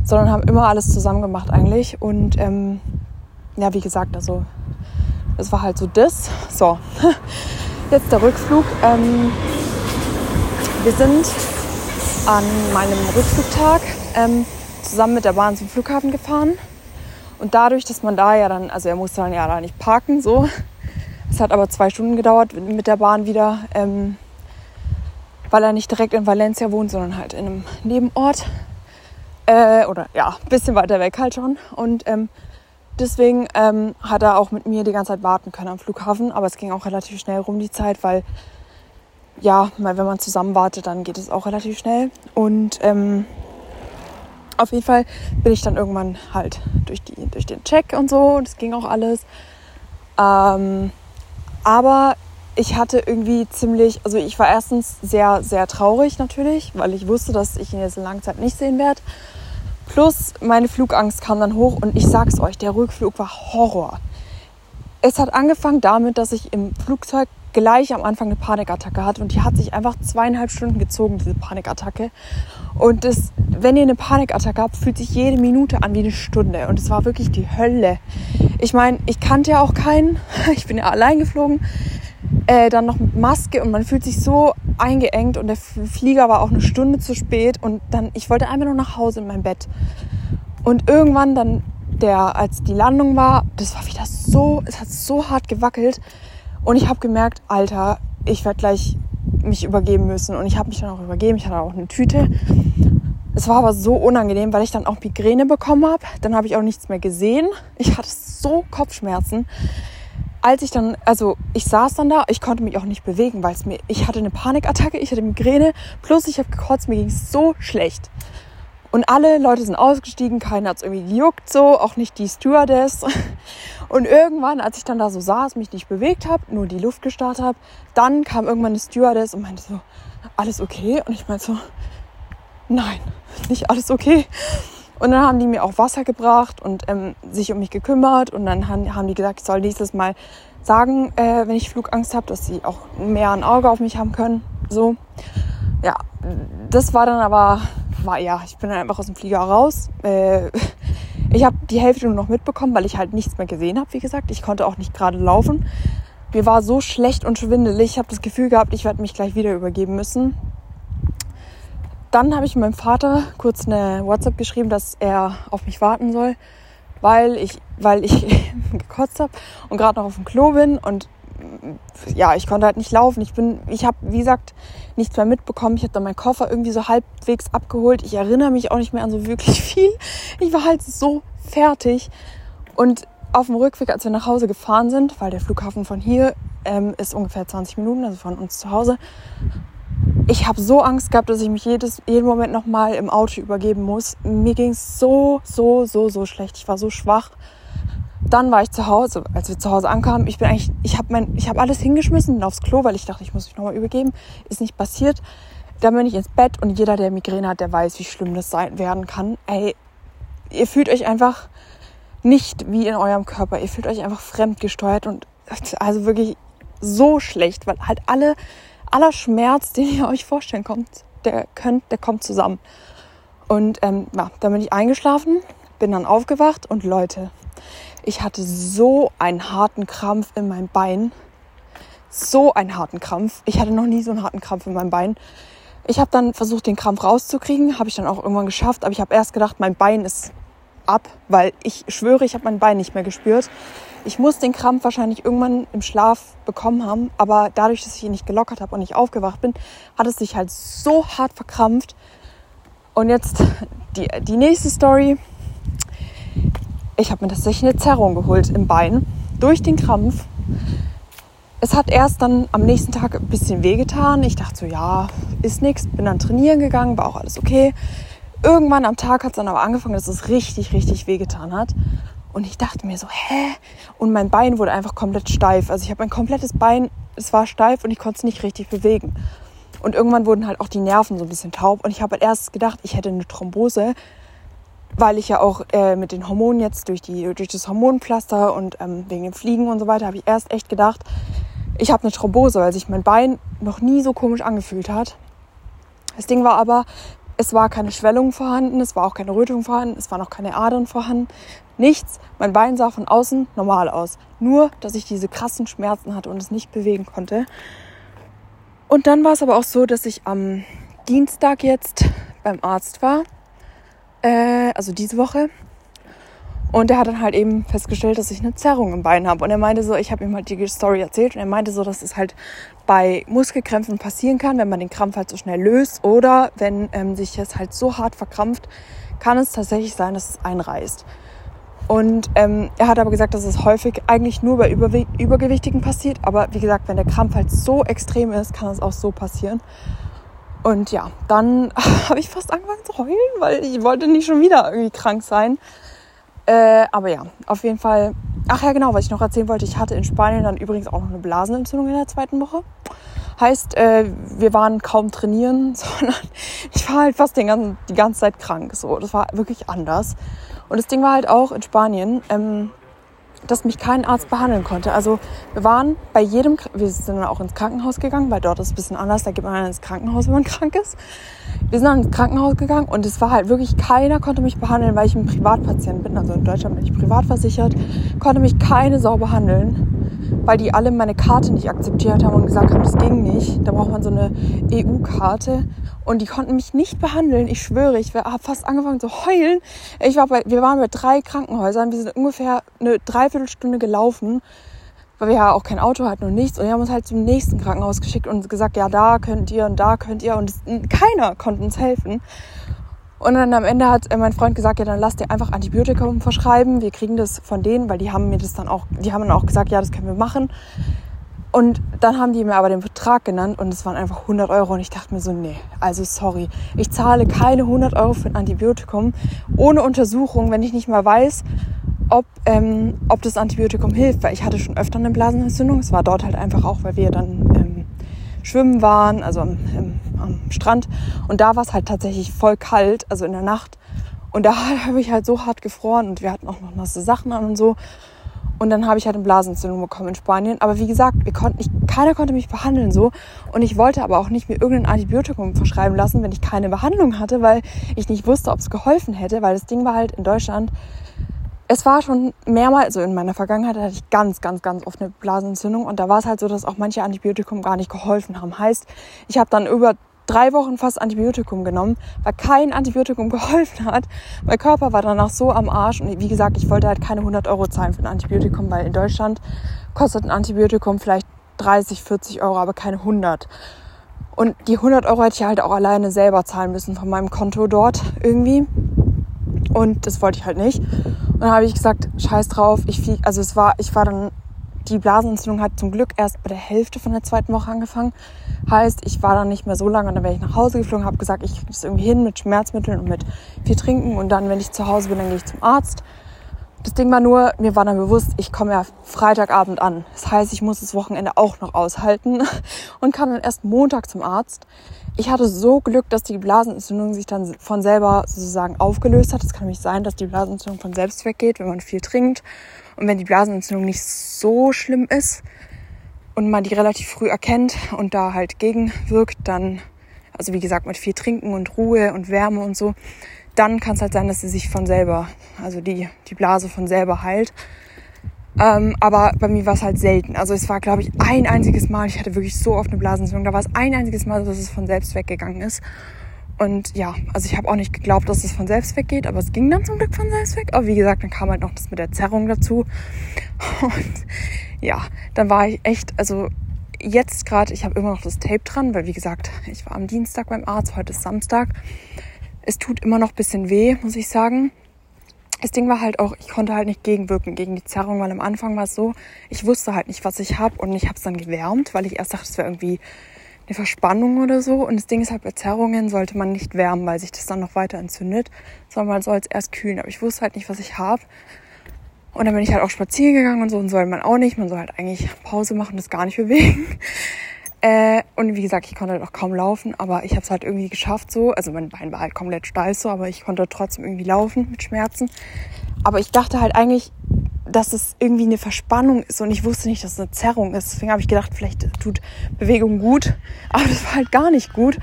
sondern haben immer alles zusammen gemacht eigentlich. Und ähm, ja, wie gesagt, also es war halt so das. So, [LAUGHS] jetzt der Rückflug. Ähm, wir sind an meinem Rückflugtag ähm, zusammen mit der Bahn zum Flughafen gefahren. Und dadurch, dass man da ja dann, also er musste dann ja da nicht parken, so. Es hat aber zwei Stunden gedauert mit der Bahn wieder, ähm, weil er nicht direkt in Valencia wohnt, sondern halt in einem Nebenort. Äh, oder ja, ein bisschen weiter weg halt schon. Und ähm, deswegen ähm, hat er auch mit mir die ganze Zeit warten können am Flughafen. Aber es ging auch relativ schnell rum die Zeit, weil ja, weil wenn man zusammen wartet, dann geht es auch relativ schnell. Und ähm, auf jeden Fall bin ich dann irgendwann halt durch, die, durch den Check und so. Das ging auch alles. Ähm, aber ich hatte irgendwie ziemlich, also ich war erstens sehr, sehr traurig natürlich, weil ich wusste, dass ich ihn jetzt in langer Zeit nicht sehen werde. Plus meine Flugangst kam dann hoch und ich sag's euch, der Rückflug war Horror. Es hat angefangen damit, dass ich im Flugzeug gleich am Anfang eine Panikattacke hatte und die hat sich einfach zweieinhalb Stunden gezogen, diese Panikattacke. Und das, wenn ihr eine Panikattacke habt, fühlt sich jede Minute an wie eine Stunde und es war wirklich die Hölle. Ich meine, ich kannte ja auch keinen, [LAUGHS] ich bin ja allein geflogen, äh, dann noch mit Maske und man fühlt sich so eingeengt und der Flieger war auch eine Stunde zu spät und dann, ich wollte einfach nur nach Hause in mein Bett. Und irgendwann dann der, als die Landung war, das war wieder so, es hat so hart gewackelt und ich habe gemerkt, Alter, ich werde gleich mich übergeben müssen. Und ich habe mich dann auch übergeben. Ich hatte auch eine Tüte. Es war aber so unangenehm, weil ich dann auch Migräne bekommen habe. Dann habe ich auch nichts mehr gesehen. Ich hatte so Kopfschmerzen. Als ich dann, also ich saß dann da, ich konnte mich auch nicht bewegen, weil es mir, ich hatte eine Panikattacke, ich hatte Migräne, plus ich habe gekotzt, mir ging es so schlecht. Und alle Leute sind ausgestiegen, keiner hat es irgendwie gejuckt, so, auch nicht die Stewardess. [LAUGHS] Und irgendwann, als ich dann da so saß, mich nicht bewegt habe, nur die Luft gestarrt habe, dann kam irgendwann eine Stewardess und meinte so, alles okay? Und ich meinte so, nein, nicht alles okay. Und dann haben die mir auch Wasser gebracht und ähm, sich um mich gekümmert. Und dann haben, haben die gesagt, ich soll nächstes Mal sagen, äh, wenn ich Flugangst habe, dass sie auch mehr ein Auge auf mich haben können. So. Ja, das war dann aber war ja, ich bin dann einfach aus dem Flieger raus. Äh, ich habe die Hälfte nur noch mitbekommen, weil ich halt nichts mehr gesehen habe, wie gesagt. Ich konnte auch nicht gerade laufen. Mir war so schlecht und schwindelig. Ich habe das Gefühl gehabt, ich werde mich gleich wieder übergeben müssen. Dann habe ich meinem Vater kurz eine WhatsApp geschrieben, dass er auf mich warten soll, weil ich, weil ich [LAUGHS] gekotzt habe und gerade noch auf dem Klo bin und ja, ich konnte halt nicht laufen. Ich bin, ich habe, wie gesagt, nichts mehr mitbekommen. Ich habe dann meinen Koffer irgendwie so halbwegs abgeholt. Ich erinnere mich auch nicht mehr an so wirklich [LAUGHS] viel. Ich war halt so fertig. Und auf dem Rückweg, als wir nach Hause gefahren sind, weil der Flughafen von hier ähm, ist ungefähr 20 Minuten, also von uns zu Hause, ich habe so Angst gehabt, dass ich mich jedes, jeden Moment nochmal im Auto übergeben muss. Mir ging es so, so, so, so schlecht. Ich war so schwach dann war ich zu Hause, als wir zu Hause ankamen. Ich bin eigentlich, ich habe mein, ich habe alles hingeschmissen aufs Klo, weil ich dachte, ich muss mich nochmal übergeben. Ist nicht passiert. Dann bin ich ins Bett und jeder, der Migräne hat, der weiß, wie schlimm das sein werden kann. Ey, ihr fühlt euch einfach nicht wie in eurem Körper. Ihr fühlt euch einfach fremdgesteuert und also wirklich so schlecht, weil halt alle, aller Schmerz, den ihr euch vorstellen kommt, der könnt, der kommt zusammen. Und ähm, ja, dann bin ich eingeschlafen, bin dann aufgewacht und Leute, ich hatte so einen harten Krampf in meinem Bein. So einen harten Krampf. Ich hatte noch nie so einen harten Krampf in meinem Bein. Ich habe dann versucht, den Krampf rauszukriegen. Habe ich dann auch irgendwann geschafft. Aber ich habe erst gedacht, mein Bein ist ab, weil ich schwöre, ich habe mein Bein nicht mehr gespürt. Ich muss den Krampf wahrscheinlich irgendwann im Schlaf bekommen haben, aber dadurch, dass ich ihn nicht gelockert habe und nicht aufgewacht bin, hat es sich halt so hart verkrampft. Und jetzt die, die nächste Story ich habe mir tatsächlich eine Zerrung geholt im Bein durch den Krampf. Es hat erst dann am nächsten Tag ein bisschen wehgetan. Ich dachte so, ja, ist nichts. Bin dann trainieren gegangen, war auch alles okay. Irgendwann am Tag hat es dann aber angefangen, dass es richtig, richtig wehgetan hat. Und ich dachte mir so, hä? Und mein Bein wurde einfach komplett steif. Also ich habe mein komplettes Bein, es war steif und ich konnte es nicht richtig bewegen. Und irgendwann wurden halt auch die Nerven so ein bisschen taub. Und ich habe halt erst gedacht, ich hätte eine Thrombose weil ich ja auch äh, mit den Hormonen jetzt durch, die, durch das Hormonpflaster und ähm, wegen dem Fliegen und so weiter, habe ich erst echt gedacht, ich habe eine Thrombose, weil sich mein Bein noch nie so komisch angefühlt hat. Das Ding war aber, es war keine Schwellung vorhanden, es war auch keine Rötung vorhanden, es waren auch keine Adern vorhanden, nichts. Mein Bein sah von außen normal aus. Nur, dass ich diese krassen Schmerzen hatte und es nicht bewegen konnte. Und dann war es aber auch so, dass ich am Dienstag jetzt beim Arzt war, äh, also diese Woche. Und er hat dann halt eben festgestellt, dass ich eine Zerrung im Bein habe. Und er meinte so, ich habe ihm halt die Story erzählt und er meinte so, dass es halt bei Muskelkrämpfen passieren kann, wenn man den Krampf halt so schnell löst oder wenn ähm, sich es halt so hart verkrampft, kann es tatsächlich sein, dass es einreißt. Und ähm, er hat aber gesagt, dass es häufig eigentlich nur bei Übergewichtigen passiert. Aber wie gesagt, wenn der Krampf halt so extrem ist, kann es auch so passieren. Und ja, dann [LAUGHS] habe ich fast angefangen zu heulen, weil ich wollte nicht schon wieder irgendwie krank sein. Äh, aber ja, auf jeden Fall. Ach ja, genau, was ich noch erzählen wollte. Ich hatte in Spanien dann übrigens auch noch eine Blasenentzündung in der zweiten Woche. Heißt, äh, wir waren kaum trainieren, [LAUGHS] sondern ich war halt fast den ganzen, die ganze Zeit krank. So, das war wirklich anders. Und das Ding war halt auch in Spanien. Ähm, dass mich kein Arzt behandeln konnte. Also wir waren bei jedem, wir sind dann auch ins Krankenhaus gegangen, weil dort ist es ein bisschen anders, da geht man ins Krankenhaus, wenn man [LAUGHS] krank ist. Wir sind dann ins Krankenhaus gegangen und es war halt wirklich, keiner konnte mich behandeln, weil ich ein Privatpatient bin. Also in Deutschland bin ich privat versichert, konnte mich keine Sau behandeln, weil die alle meine Karte nicht akzeptiert haben und gesagt haben, das ging nicht. Da braucht man so eine EU-Karte und die konnten mich nicht behandeln. Ich schwöre, ich habe fast angefangen zu heulen. Ich war bei, wir waren bei drei Krankenhäusern. Wir sind ungefähr eine Dreiviertelstunde gelaufen, weil wir ja auch kein Auto hatten und nichts. Und die haben uns halt zum nächsten Krankenhaus geschickt und gesagt, ja, da könnt ihr und da könnt ihr. Und es, keiner konnte uns helfen. Und dann am Ende hat mein Freund gesagt, ja, dann lasst ihr einfach Antibiotikum verschreiben. Wir kriegen das von denen, weil die haben mir das dann auch, die haben dann auch gesagt, ja, das können wir machen. Und dann haben die mir aber den Betrag genannt und es waren einfach 100 Euro. Und ich dachte mir so, nee, also sorry, ich zahle keine 100 Euro für ein Antibiotikum ohne Untersuchung, wenn ich nicht mal weiß, ob, ähm, ob das Antibiotikum hilft. Weil ich hatte schon öfter eine Blasenentzündung. Es war dort halt einfach auch, weil wir dann ähm, schwimmen waren, also am, im, am Strand. Und da war es halt tatsächlich voll kalt, also in der Nacht. Und da [LAUGHS] habe ich halt so hart gefroren und wir hatten auch noch nasse Sachen an und so. Und dann habe ich halt eine Blasenentzündung bekommen in Spanien. Aber wie gesagt, wir konnten, ich, keiner konnte mich behandeln so. Und ich wollte aber auch nicht mir irgendein Antibiotikum verschreiben lassen, wenn ich keine Behandlung hatte, weil ich nicht wusste, ob es geholfen hätte. Weil das Ding war halt in Deutschland, es war schon mehrmals, also in meiner Vergangenheit hatte ich ganz, ganz, ganz oft eine Blasenentzündung. Und da war es halt so, dass auch manche Antibiotikum gar nicht geholfen haben. Heißt, ich habe dann über drei Wochen fast Antibiotikum genommen, weil kein Antibiotikum [LAUGHS] geholfen hat. Mein Körper war danach so am Arsch und wie gesagt, ich wollte halt keine 100 Euro zahlen für ein Antibiotikum, weil in Deutschland kostet ein Antibiotikum vielleicht 30, 40 Euro, aber keine 100. Und die 100 Euro hätte ich halt auch alleine selber zahlen müssen von meinem Konto dort irgendwie. Und das wollte ich halt nicht. Und dann habe ich gesagt, scheiß drauf, ich flieg, also es war, ich war dann die Blasenentzündung hat zum Glück erst bei der Hälfte von der zweiten Woche angefangen. Heißt, ich war dann nicht mehr so lange und dann wäre ich nach Hause geflogen, habe gesagt, ich kriege es irgendwie hin mit Schmerzmitteln und mit viel Trinken und dann, wenn ich zu Hause bin, dann gehe ich zum Arzt. Das Ding war nur, mir war dann bewusst, ich komme ja Freitagabend an. Das heißt, ich muss das Wochenende auch noch aushalten [LAUGHS] und kam dann erst Montag zum Arzt. Ich hatte so Glück, dass die Blasenentzündung sich dann von selber sozusagen aufgelöst hat. Es kann nämlich sein, dass die Blasenentzündung von selbst weggeht, wenn man viel trinkt und wenn die Blasenentzündung nicht so schlimm ist und man die relativ früh erkennt und da halt gegenwirkt, dann, also wie gesagt, mit viel Trinken und Ruhe und Wärme und so, dann kann es halt sein, dass sie sich von selber, also die, die Blase von selber heilt. Ähm, aber bei mir war es halt selten. Also es war, glaube ich, ein einziges Mal, ich hatte wirklich so oft eine Blasenentzündung, da war es ein einziges Mal, dass es von selbst weggegangen ist. Und ja, also ich habe auch nicht geglaubt, dass es von selbst weggeht, aber es ging dann zum Glück von selbst weg. Aber wie gesagt, dann kam halt noch das mit der Zerrung dazu. [LAUGHS] Und ja, dann war ich echt, also jetzt gerade, ich habe immer noch das Tape dran, weil wie gesagt, ich war am Dienstag beim Arzt, heute ist Samstag. Es tut immer noch ein bisschen weh, muss ich sagen. Das Ding war halt auch, ich konnte halt nicht gegenwirken gegen die Zerrung, weil am Anfang war es so, ich wusste halt nicht, was ich habe und ich habe es dann gewärmt, weil ich erst dachte, es wäre irgendwie eine Verspannung oder so. Und das Ding ist halt, bei Zerrungen sollte man nicht wärmen, weil sich das dann noch weiter entzündet, sondern man soll es erst kühlen. Aber ich wusste halt nicht, was ich habe. Und dann bin ich halt auch spazieren gegangen und so und soll man auch nicht. Man soll halt eigentlich Pause machen, das gar nicht bewegen. [LAUGHS] Äh, und wie gesagt, ich konnte halt auch kaum laufen, aber ich habe es halt irgendwie geschafft so. Also mein Bein war halt komplett steif so, aber ich konnte trotzdem irgendwie laufen mit Schmerzen. Aber ich dachte halt eigentlich, dass es irgendwie eine Verspannung ist und ich wusste nicht, dass es eine Zerrung ist. Deswegen habe ich gedacht, vielleicht tut Bewegung gut, [LAUGHS] aber das war halt gar nicht gut.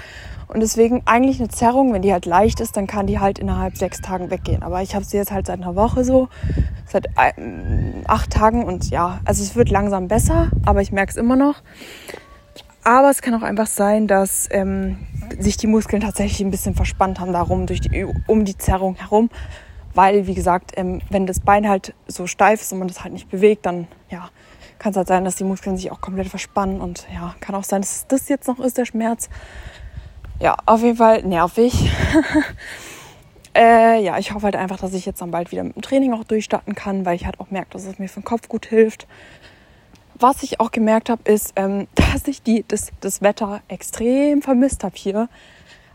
Und deswegen eigentlich eine Zerrung, wenn die halt leicht ist, dann kann die halt innerhalb sechs Tagen weggehen. Aber ich habe sie jetzt halt seit einer Woche so, seit acht Tagen und ja, also es wird langsam besser, aber ich merke es immer noch. Aber es kann auch einfach sein, dass ähm, sich die Muskeln tatsächlich ein bisschen verspannt haben darum, durch die, um die Zerrung herum. Weil, wie gesagt, ähm, wenn das Bein halt so steif ist und man das halt nicht bewegt, dann ja, kann es halt sein, dass die Muskeln sich auch komplett verspannen. Und ja, kann auch sein, dass das jetzt noch ist, der Schmerz. Ja, auf jeden Fall nervig. [LAUGHS] äh, ja, ich hoffe halt einfach, dass ich jetzt dann bald wieder mit dem Training auch durchstarten kann, weil ich halt auch merke, dass es mir für den Kopf gut hilft. Was ich auch gemerkt habe, ist, ähm, [LAUGHS] dass ich die, das, das Wetter extrem vermisst habe hier.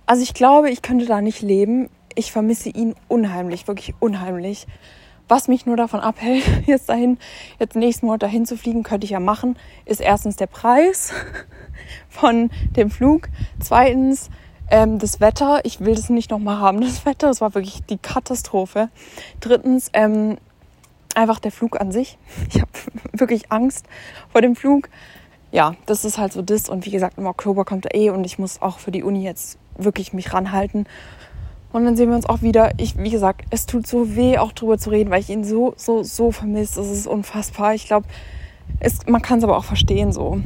Also ich glaube, ich könnte da nicht leben. Ich vermisse ihn unheimlich, wirklich unheimlich. Was mich nur davon abhält, [LAUGHS] jetzt dahin, jetzt nächsten Monat dahin zu fliegen, könnte ich ja machen, ist erstens der Preis [LAUGHS] von dem Flug. Zweitens ähm, das Wetter. Ich will das nicht nochmal haben, [LAUGHS] das Wetter. Das war wirklich die Katastrophe. Drittens ähm, einfach der Flug an sich. Ich habe wirklich Angst vor dem Flug. Ja, das ist halt so das. Und wie gesagt, im Oktober kommt er eh und ich muss auch für die Uni jetzt wirklich mich ranhalten. Und dann sehen wir uns auch wieder. Ich, wie gesagt, es tut so weh, auch drüber zu reden, weil ich ihn so, so, so vermisse. Es ist unfassbar. Ich glaube, man kann es aber auch verstehen so.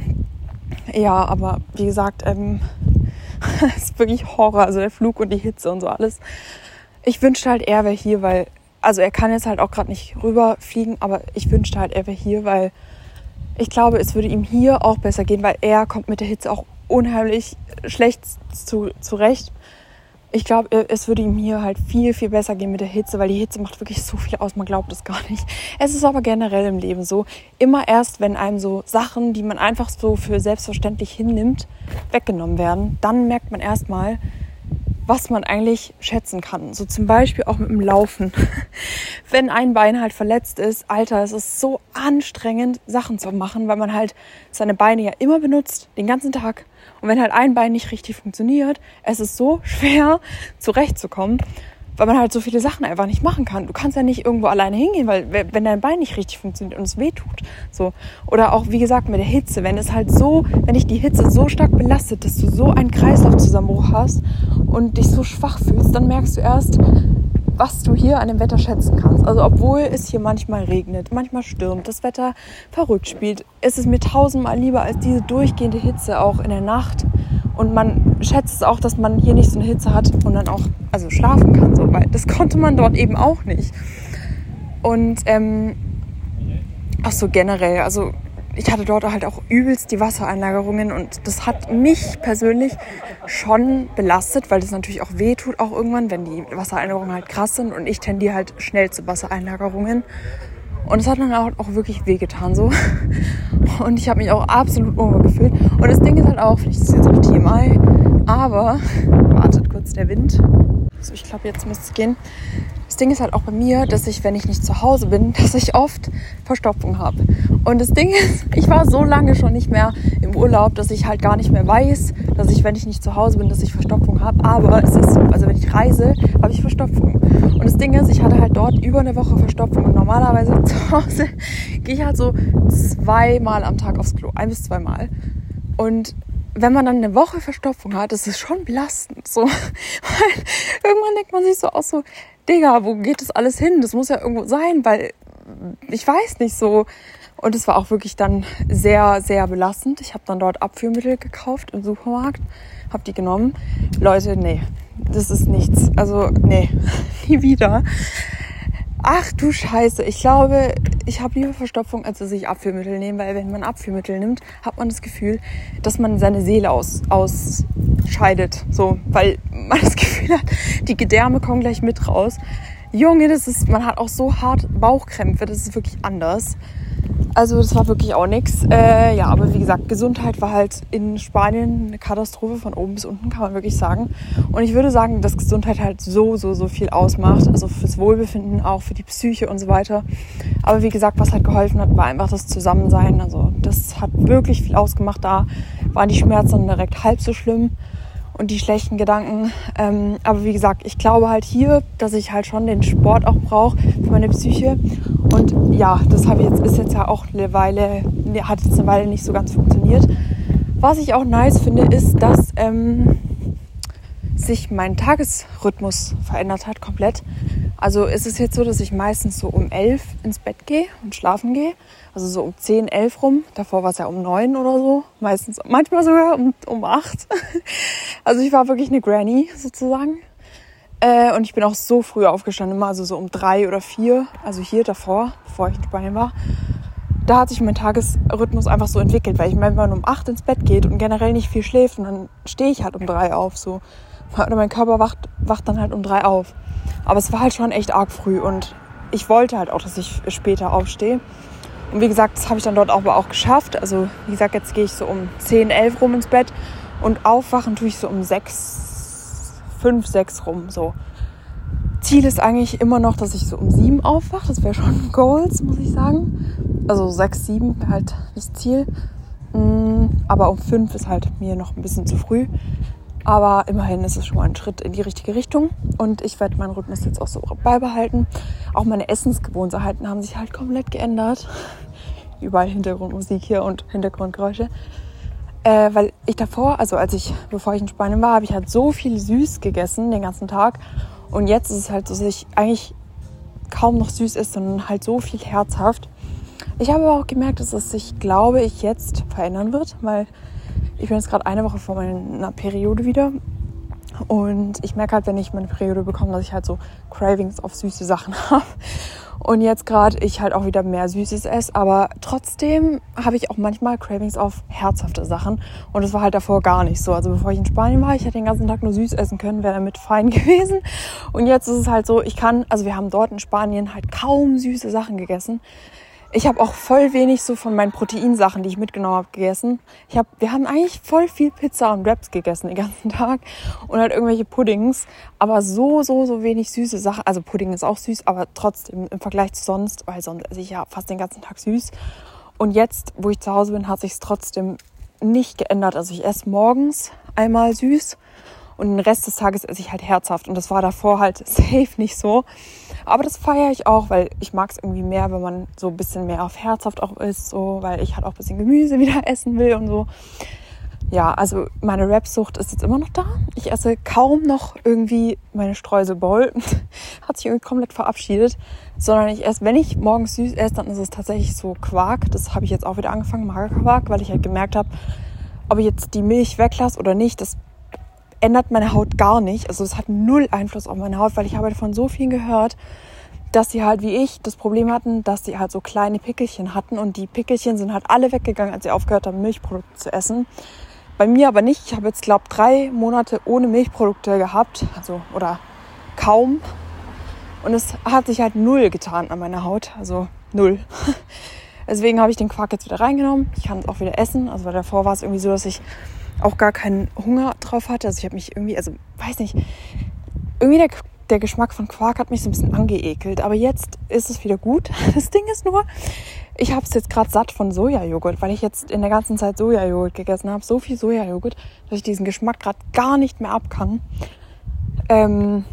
Ja, aber wie gesagt, ähm, [LAUGHS] es ist wirklich Horror. Also der Flug und die Hitze und so alles. Ich wünschte halt, er wäre hier, weil also er kann jetzt halt auch gerade nicht rüberfliegen, aber ich wünschte halt, er wäre hier, weil ich glaube, es würde ihm hier auch besser gehen, weil er kommt mit der Hitze auch unheimlich schlecht zu, zurecht. Ich glaube, es würde ihm hier halt viel, viel besser gehen mit der Hitze, weil die Hitze macht wirklich so viel aus, man glaubt es gar nicht. Es ist aber generell im Leben so, immer erst, wenn einem so Sachen, die man einfach so für selbstverständlich hinnimmt, weggenommen werden, dann merkt man erstmal, was man eigentlich schätzen kann. So zum Beispiel auch mit dem Laufen. [LAUGHS] Wenn ein Bein halt verletzt ist, Alter, es ist so anstrengend, Sachen zu machen, weil man halt seine Beine ja immer benutzt, den ganzen Tag. Und wenn halt ein Bein nicht richtig funktioniert, es ist so [LAUGHS] schwer zurechtzukommen weil man halt so viele Sachen einfach nicht machen kann. Du kannst ja nicht irgendwo alleine hingehen, weil wenn dein Bein nicht richtig funktioniert und es weh tut. So. Oder auch, wie gesagt, mit der Hitze, wenn es halt so, wenn dich die Hitze so stark belastet, dass du so einen Kreislaufzusammenbruch hast und dich so schwach fühlst, dann merkst du erst, was du hier an dem Wetter schätzen kannst. Also obwohl es hier manchmal regnet, manchmal stürmt, das Wetter verrückt spielt, ist es mir tausendmal lieber als diese durchgehende Hitze auch in der Nacht. Und man schätzt es auch, dass man hier nicht so eine Hitze hat und dann auch also schlafen kann, so, weil das [LAUGHS] konnte man dort eben auch nicht. Und ähm, auch so generell, also ich hatte dort halt auch übelst die Wassereinlagerungen und das hat mich persönlich schon belastet, weil das natürlich auch weh tut auch irgendwann, wenn die Wassereinlagerungen halt krass sind und ich tendiere halt schnell zu Wassereinlagerungen. Und es hat dann auch, auch wirklich wehgetan so. [LAUGHS] Und ich habe mich auch absolut unwohl gefühlt. Und das Ding ist halt auch, vielleicht ist es jetzt auch TMI, aber wartet kurz der Wind. So, ich glaube, jetzt müsste es gehen. Das Ding ist halt auch bei mir, dass ich, wenn ich nicht zu Hause bin, [LAUGHS] dass ich oft Verstopfung habe. Und das Ding ist, [LAUGHS] ich war so lange schon nicht mehr im Urlaub, dass ich halt gar nicht mehr weiß, dass ich, wenn ich nicht zu Hause bin, dass ich Verstopfung habe. Aber es ist so, also wenn ich reise, habe ich Verstopfung. Und das Ding ist, ich hatte halt dort über eine Woche Verstopfung und normalerweise [LAUGHS] zu Hause gehe ich halt so zweimal am Tag aufs Klo, ein bis zweimal. Und wenn man dann eine Woche Verstopfung hat, ist es schon belastend. So. [LAUGHS] Weil irgendwann denkt man sich so aus, so, Digga, wo geht das alles hin? Das muss ja irgendwo sein, weil ich weiß nicht so. Und es war auch wirklich dann sehr, sehr belastend. Ich habe dann dort Abführmittel gekauft im Supermarkt, habe die genommen. Leute, nee, das ist nichts. Also, nee, [LAUGHS] nie wieder. Ach du Scheiße, ich glaube, ich habe lieber Verstopfung, als dass ich Abführmittel nehme, weil wenn man Abführmittel nimmt, hat man das Gefühl, dass man seine Seele aus, ausscheidet. So, weil man [LAUGHS] das Gefühl hat, die Gedärme kommen gleich mit raus. Junge, das ist, man hat auch so hart Bauchkrämpfe, das ist wirklich anders. Also das war wirklich auch nichts. Äh, ja, aber wie gesagt, Gesundheit war halt in Spanien eine Katastrophe von oben bis unten, kann man wirklich sagen. Und ich würde sagen, dass Gesundheit halt so, so, so viel ausmacht. Also fürs Wohlbefinden, auch für die Psyche und so weiter. Aber wie gesagt, was halt geholfen hat, war einfach das Zusammensein. Also das hat wirklich viel ausgemacht. Da waren die Schmerzen direkt halb so schlimm und die schlechten Gedanken. Ähm, aber wie gesagt, ich glaube halt hier, dass ich halt schon den Sport auch brauche für meine Psyche. Und ja, das habe jetzt, ist jetzt ja auch eine Weile, hat jetzt eine Weile nicht so ganz funktioniert. Was ich auch nice finde, ist, dass ähm, sich mein Tagesrhythmus verändert hat komplett. Also ist es jetzt so, dass ich meistens so um elf ins Bett gehe und schlafen gehe. Also so um zehn, elf rum. Davor war es ja um neun oder so. Meistens, manchmal sogar um, um acht. [LAUGHS] Also ich war wirklich eine Granny sozusagen. Äh, und ich bin auch so früh aufgestanden, immer also so um drei oder vier. Also hier davor, bevor ich in Spanien war. Da hat sich mein Tagesrhythmus einfach so entwickelt, weil ich meine, wenn man um acht ins Bett geht und generell nicht viel schläft dann stehe ich halt um drei auf. So. Oder mein Körper wacht, wacht dann halt um drei auf. Aber es war halt schon echt arg früh und ich wollte halt auch, dass ich später aufstehe. Und wie gesagt, das habe ich dann dort aber auch geschafft. Also wie gesagt, jetzt gehe ich so um 10, 11 rum ins Bett und aufwachen tue ich so um 6, 5, 6 rum. So. Ziel ist eigentlich immer noch, dass ich so um 7 aufwache. Das wäre schon Goals, muss ich sagen. Also 6, 7 wäre halt das Ziel. Mm, aber um 5 ist halt mir noch ein bisschen zu früh. Aber immerhin ist es schon mal ein Schritt in die richtige Richtung. Und ich werde meinen Rhythmus jetzt auch so beibehalten. Auch meine Essensgewohnheiten haben sich halt komplett geändert. Überall Hintergrundmusik hier und Hintergrundgeräusche. Äh, weil ich davor, also als ich, bevor ich in Spanien war, habe ich halt so viel süß gegessen den ganzen Tag. Und jetzt ist es halt so, dass ich eigentlich kaum noch süß ist, sondern halt so viel herzhaft. Ich habe aber auch gemerkt, dass es sich, glaube ich, jetzt verändern wird, weil ich bin jetzt gerade eine Woche vor meiner Periode wieder. Und ich merke halt, wenn ich meine Periode bekomme, dass ich halt so Cravings auf süße Sachen [LAUGHS] habe. Und jetzt gerade ich halt auch wieder mehr Süßes esse. Aber trotzdem habe ich auch manchmal Cravings auf herzhafte Sachen. Und das war halt davor gar nicht so. Also bevor ich in Spanien war, ich hätte den ganzen Tag nur süß essen können, wäre damit fein [LAUGHS] gewesen. Und jetzt ist es halt so, ich kann, also wir haben dort in Spanien halt kaum süße Sachen gegessen. Ich habe auch voll wenig so von meinen Proteinsachen, die ich mitgenommen habe, gegessen. Ich hab, wir haben eigentlich voll viel Pizza und Wraps gegessen den ganzen [LAUGHS] Tag und halt irgendwelche Puddings, aber so, so, so wenig süße Sachen. Also Pudding ist auch süß, aber trotzdem im Vergleich zu sonst, weil sonst esse ich ja fast den ganzen Tag süß. Und jetzt, wo ich zu Hause bin, hat sich es trotzdem nicht geändert. Also ich esse morgens einmal süß und den Rest des Tages esse ich halt herzhaft. Und das war davor halt [LAUGHS] safe nicht so. Aber das feiere ich auch, weil ich mag es irgendwie mehr, wenn man so ein bisschen mehr auf herzhaft auch ist, so, weil ich halt auch ein bisschen Gemüse [LAUGHS] wieder essen will und so. Ja, also meine Rapsucht ist jetzt immer noch da. Ich esse kaum noch irgendwie meine Streuselbowl. [LAUGHS] Hat sich irgendwie komplett verabschiedet. Sondern ich esse, wenn ich morgens süß esse, dann ist es tatsächlich so Quark. Das habe ich jetzt auch wieder angefangen, Magerquark, weil ich halt gemerkt habe, ob ich jetzt die Milch weglasse oder nicht, das ändert meine Haut gar nicht. Also es hat null Einfluss auf meine Haut, weil ich habe davon so viel gehört, dass sie halt wie ich das Problem hatten, dass sie halt so kleine Pickelchen hatten und die Pickelchen sind halt alle weggegangen, als sie aufgehört haben, Milchprodukte zu essen. Bei mir aber nicht. Ich habe jetzt, glaube drei Monate ohne Milchprodukte gehabt, also oder kaum. Und es hat sich halt null getan an meiner Haut, also null. [LAUGHS] Deswegen habe ich den Quark jetzt wieder reingenommen. Ich kann es auch wieder essen. Also weil davor war es irgendwie so, dass ich auch gar keinen Hunger drauf hatte. Also ich habe mich irgendwie, also weiß nicht, irgendwie der, der Geschmack von Quark hat mich so ein bisschen angeekelt. Aber jetzt ist es wieder gut. [LAUGHS] Das Ding ist nur, ich habe es jetzt gerade satt von Sojajoghurt, weil ich jetzt in der ganzen Zeit Sojajoghurt gegessen habe. So viel Sojajoghurt, dass ich diesen Geschmack gerade gar nicht mehr ab kann. Ähm,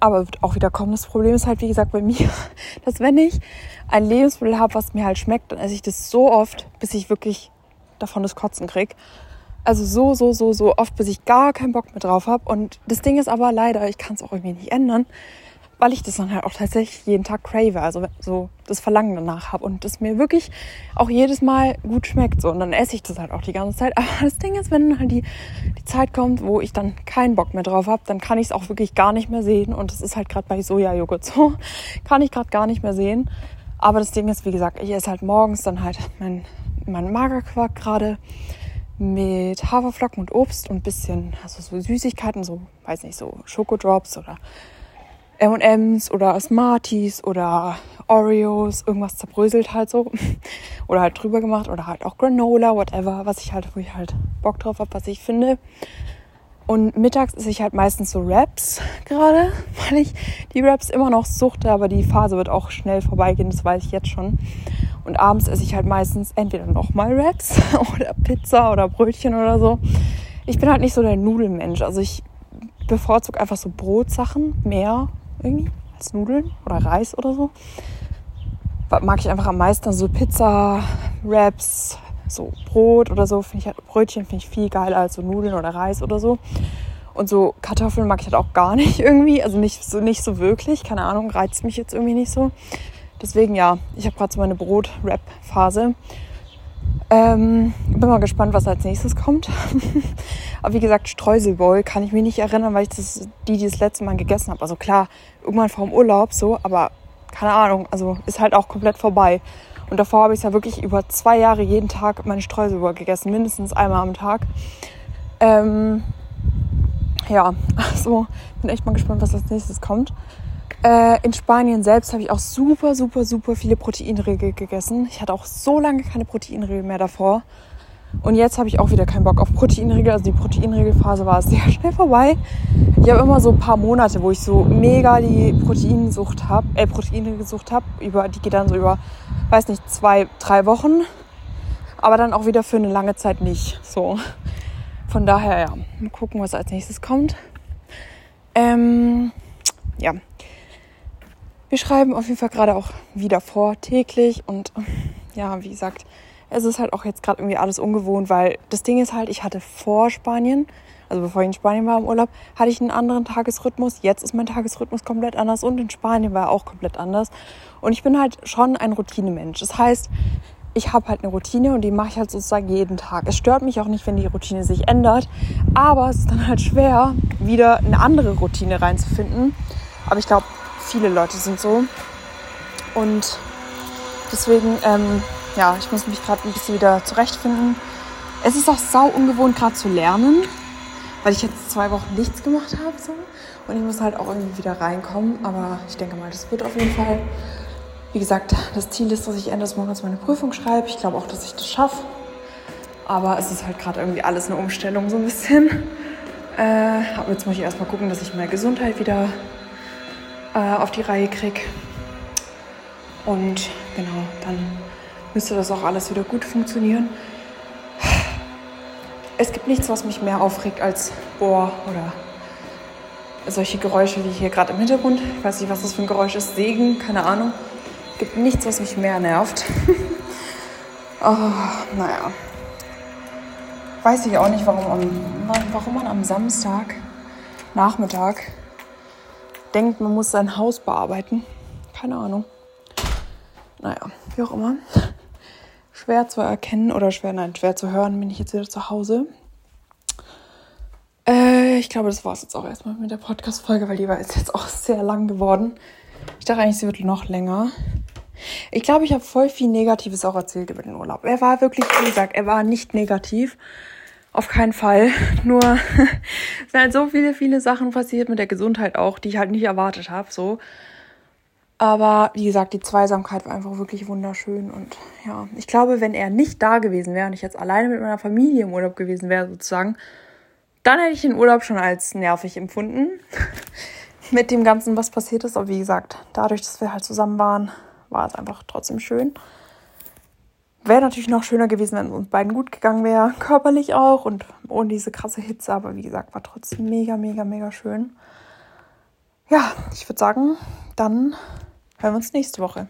aber wird auch wieder kommen. Das Problem ist halt, wie gesagt, bei mir, [LAUGHS] dass wenn ich ein Lebensmittel habe, was mir halt schmeckt, dann esse ich das so oft, bis ich wirklich davon das Kotzen krieg. Also so, so, so, so oft, bis ich gar keinen Bock mehr drauf habe. Und das Ding ist aber leider, ich kann es auch irgendwie nicht ändern, weil ich das dann halt auch tatsächlich jeden Tag crave, also so das Verlangen danach habe und das mir wirklich auch jedes Mal gut schmeckt. So. Und dann esse ich das halt auch die ganze Zeit. [LAUGHS] Aber das Ding ist, wenn halt die, die Zeit kommt, wo ich dann keinen Bock mehr drauf habe, dann kann ich es auch wirklich gar nicht mehr sehen. Und das ist halt gerade bei Sojajoghurt so. [LAUGHS] Kann ich gerade gar nicht mehr sehen. Aber das Ding ist, wie gesagt, ich esse halt morgens dann halt mein meinen Magerquark gerade mit Haferflocken und Obst und bisschen, also so Süßigkeiten, so, weiß nicht, so Schokodrops oder M&M's oder Smarties oder Oreos, irgendwas zerbröselt halt so. [LAUGHS] oder halt drüber gemacht oder halt auch Granola, whatever, was ich halt, wo ich halt Bock drauf habe, was ich finde. Und mittags esse ich halt meistens so Wraps gerade, [LAUGHS] weil ich die Wraps immer noch suchte, aber die Phase wird auch schnell vorbeigehen, das weiß ich jetzt schon. Und abends esse ich halt meistens entweder nochmal Wraps [LAUGHS] oder Pizza oder Brötchen oder so. Ich bin halt nicht so der Nudelmensch. Also ich bevorzuge einfach so Brotsachen mehr irgendwie als Nudeln oder Reis oder so. Mag ich einfach am meisten so Pizza, Wraps, so Brot oder so. Finde ich halt, Brötchen finde ich viel geiler als so Nudeln oder Reis oder so. Und so Kartoffeln mag ich halt auch gar [LAUGHS] nicht irgendwie. Also nicht so, nicht so wirklich. Keine Ahnung, reizt mich jetzt irgendwie nicht so. Deswegen ja, ich habe gerade so meine Brot-Rap-Phase. Ähm, bin mal gespannt, was als nächstes kommt. [LAUGHS] Aber wie gesagt, Streuselbowl kann ich mich nicht erinnern, weil ich das, die, die das letzte Mal gegessen habe. Also klar, irgendwann vor dem Urlaub so, aber keine Ahnung, also ist halt auch komplett vorbei. Und davor habe ich ja wirklich über zwei Jahre jeden Tag meine Streuselbowl gegessen, mindestens einmal am Tag. Ähm, ja, [LAUGHS] also bin echt mal gespannt, was als nächstes kommt. Äh, in Spanien selbst habe ich auch super, super, super viele Proteinriegel gegessen. Ich hatte auch so lange keine Proteinriegel mehr davor. Und jetzt habe ich auch wieder keinen Bock auf Proteinriegel. Also die Proteinregelphase war sehr [LAUGHS] schnell vorbei. Ich habe immer so ein paar Monate, wo ich so mega die Proteinsucht habe, äh, Proteinriegel gesucht habe. Die geht dann so über, weiß nicht, zwei, drei Wochen. Aber dann auch wieder für eine lange Zeit nicht. So. Von daher, ja, mal gucken, was als nächstes kommt. Ähm, ja. Wir schreiben auf jeden Fall gerade auch wieder vor, täglich. Und ja, wie gesagt, es ist halt auch jetzt gerade irgendwie alles ungewohnt, weil das Ding ist halt, ich hatte vor Spanien, also bevor ich in Spanien war im Urlaub, hatte ich einen anderen Tagesrhythmus. Jetzt ist mein Tagesrhythmus komplett anders und in Spanien war er auch komplett anders. Und ich bin halt schon ein Routinemensch. Das heißt, ich habe halt eine Routine und die mache ich halt sozusagen jeden Tag. Es stört mich auch nicht, wenn die Routine sich ändert, aber es ist dann halt schwer, wieder eine andere Routine reinzufinden. Aber ich glaube, viele Leute sind so. Und deswegen, ähm, ja, ich muss mich gerade ein bisschen wieder zurechtfinden. Es ist auch sau ungewohnt, gerade zu lernen, weil ich jetzt zwei Wochen nichts gemacht habe. So. Und ich muss halt auch irgendwie wieder reinkommen. Aber ich denke mal, das wird auf jeden Fall wie gesagt, das Ziel ist, dass ich Ende des Monats meine Prüfung schreibe. Ich glaube auch, dass ich das schaffe. Aber es ist halt gerade irgendwie alles eine Umstellung so ein bisschen. Äh, aber jetzt muss ich erstmal gucken, dass ich meine Gesundheit wieder äh, auf die Reihe kriege. Und genau, dann müsste das auch alles wieder gut funktionieren. Es gibt nichts, was mich mehr aufregt als Bohr oder solche Geräusche wie hier gerade im Hintergrund. Ich weiß nicht, was das für ein Geräusch ist. Segen, keine Ahnung gibt nichts, was mich mehr nervt. [LAUGHS] oh, naja. Weiß ich auch nicht, warum, warum man am Samstag Nachmittag denkt, man muss sein Haus bearbeiten. Keine Ahnung. Naja, wie auch immer. Schwer zu erkennen oder schwer, nein, schwer zu hören, bin ich jetzt wieder zu Hause. Äh, ich glaube, das war es jetzt auch erstmal mit der Podcast-Folge, weil die war jetzt auch sehr lang geworden. Ich dachte eigentlich, sie wird noch länger. Ich glaube, ich habe voll viel Negatives auch erzählt über den Urlaub. Er war wirklich, wie gesagt, er war nicht negativ. Auf keinen Fall. [LAUGHS] Nur [LAUGHS] sind halt so viele, viele Sachen passiert mit der Gesundheit auch, die ich halt nicht erwartet habe. So. Aber wie gesagt, die Zweisamkeit war einfach wirklich wunderschön. Und ja, ich glaube, wenn er nicht da gewesen wäre und ich jetzt alleine mit meiner Familie im Urlaub gewesen wäre, sozusagen, dann hätte ich den Urlaub schon als nervig empfunden. [LAUGHS] mit dem Ganzen, was passiert ist. Aber wie gesagt, dadurch, dass wir halt zusammen waren, war es einfach trotzdem schön. Wäre natürlich noch schöner gewesen, wenn es uns beiden gut gegangen wäre, körperlich auch und ohne diese krasse Hitze, aber wie gesagt, war trotzdem mega, mega, mega schön. Ja, ich würde sagen, dann hören wir uns nächste Woche.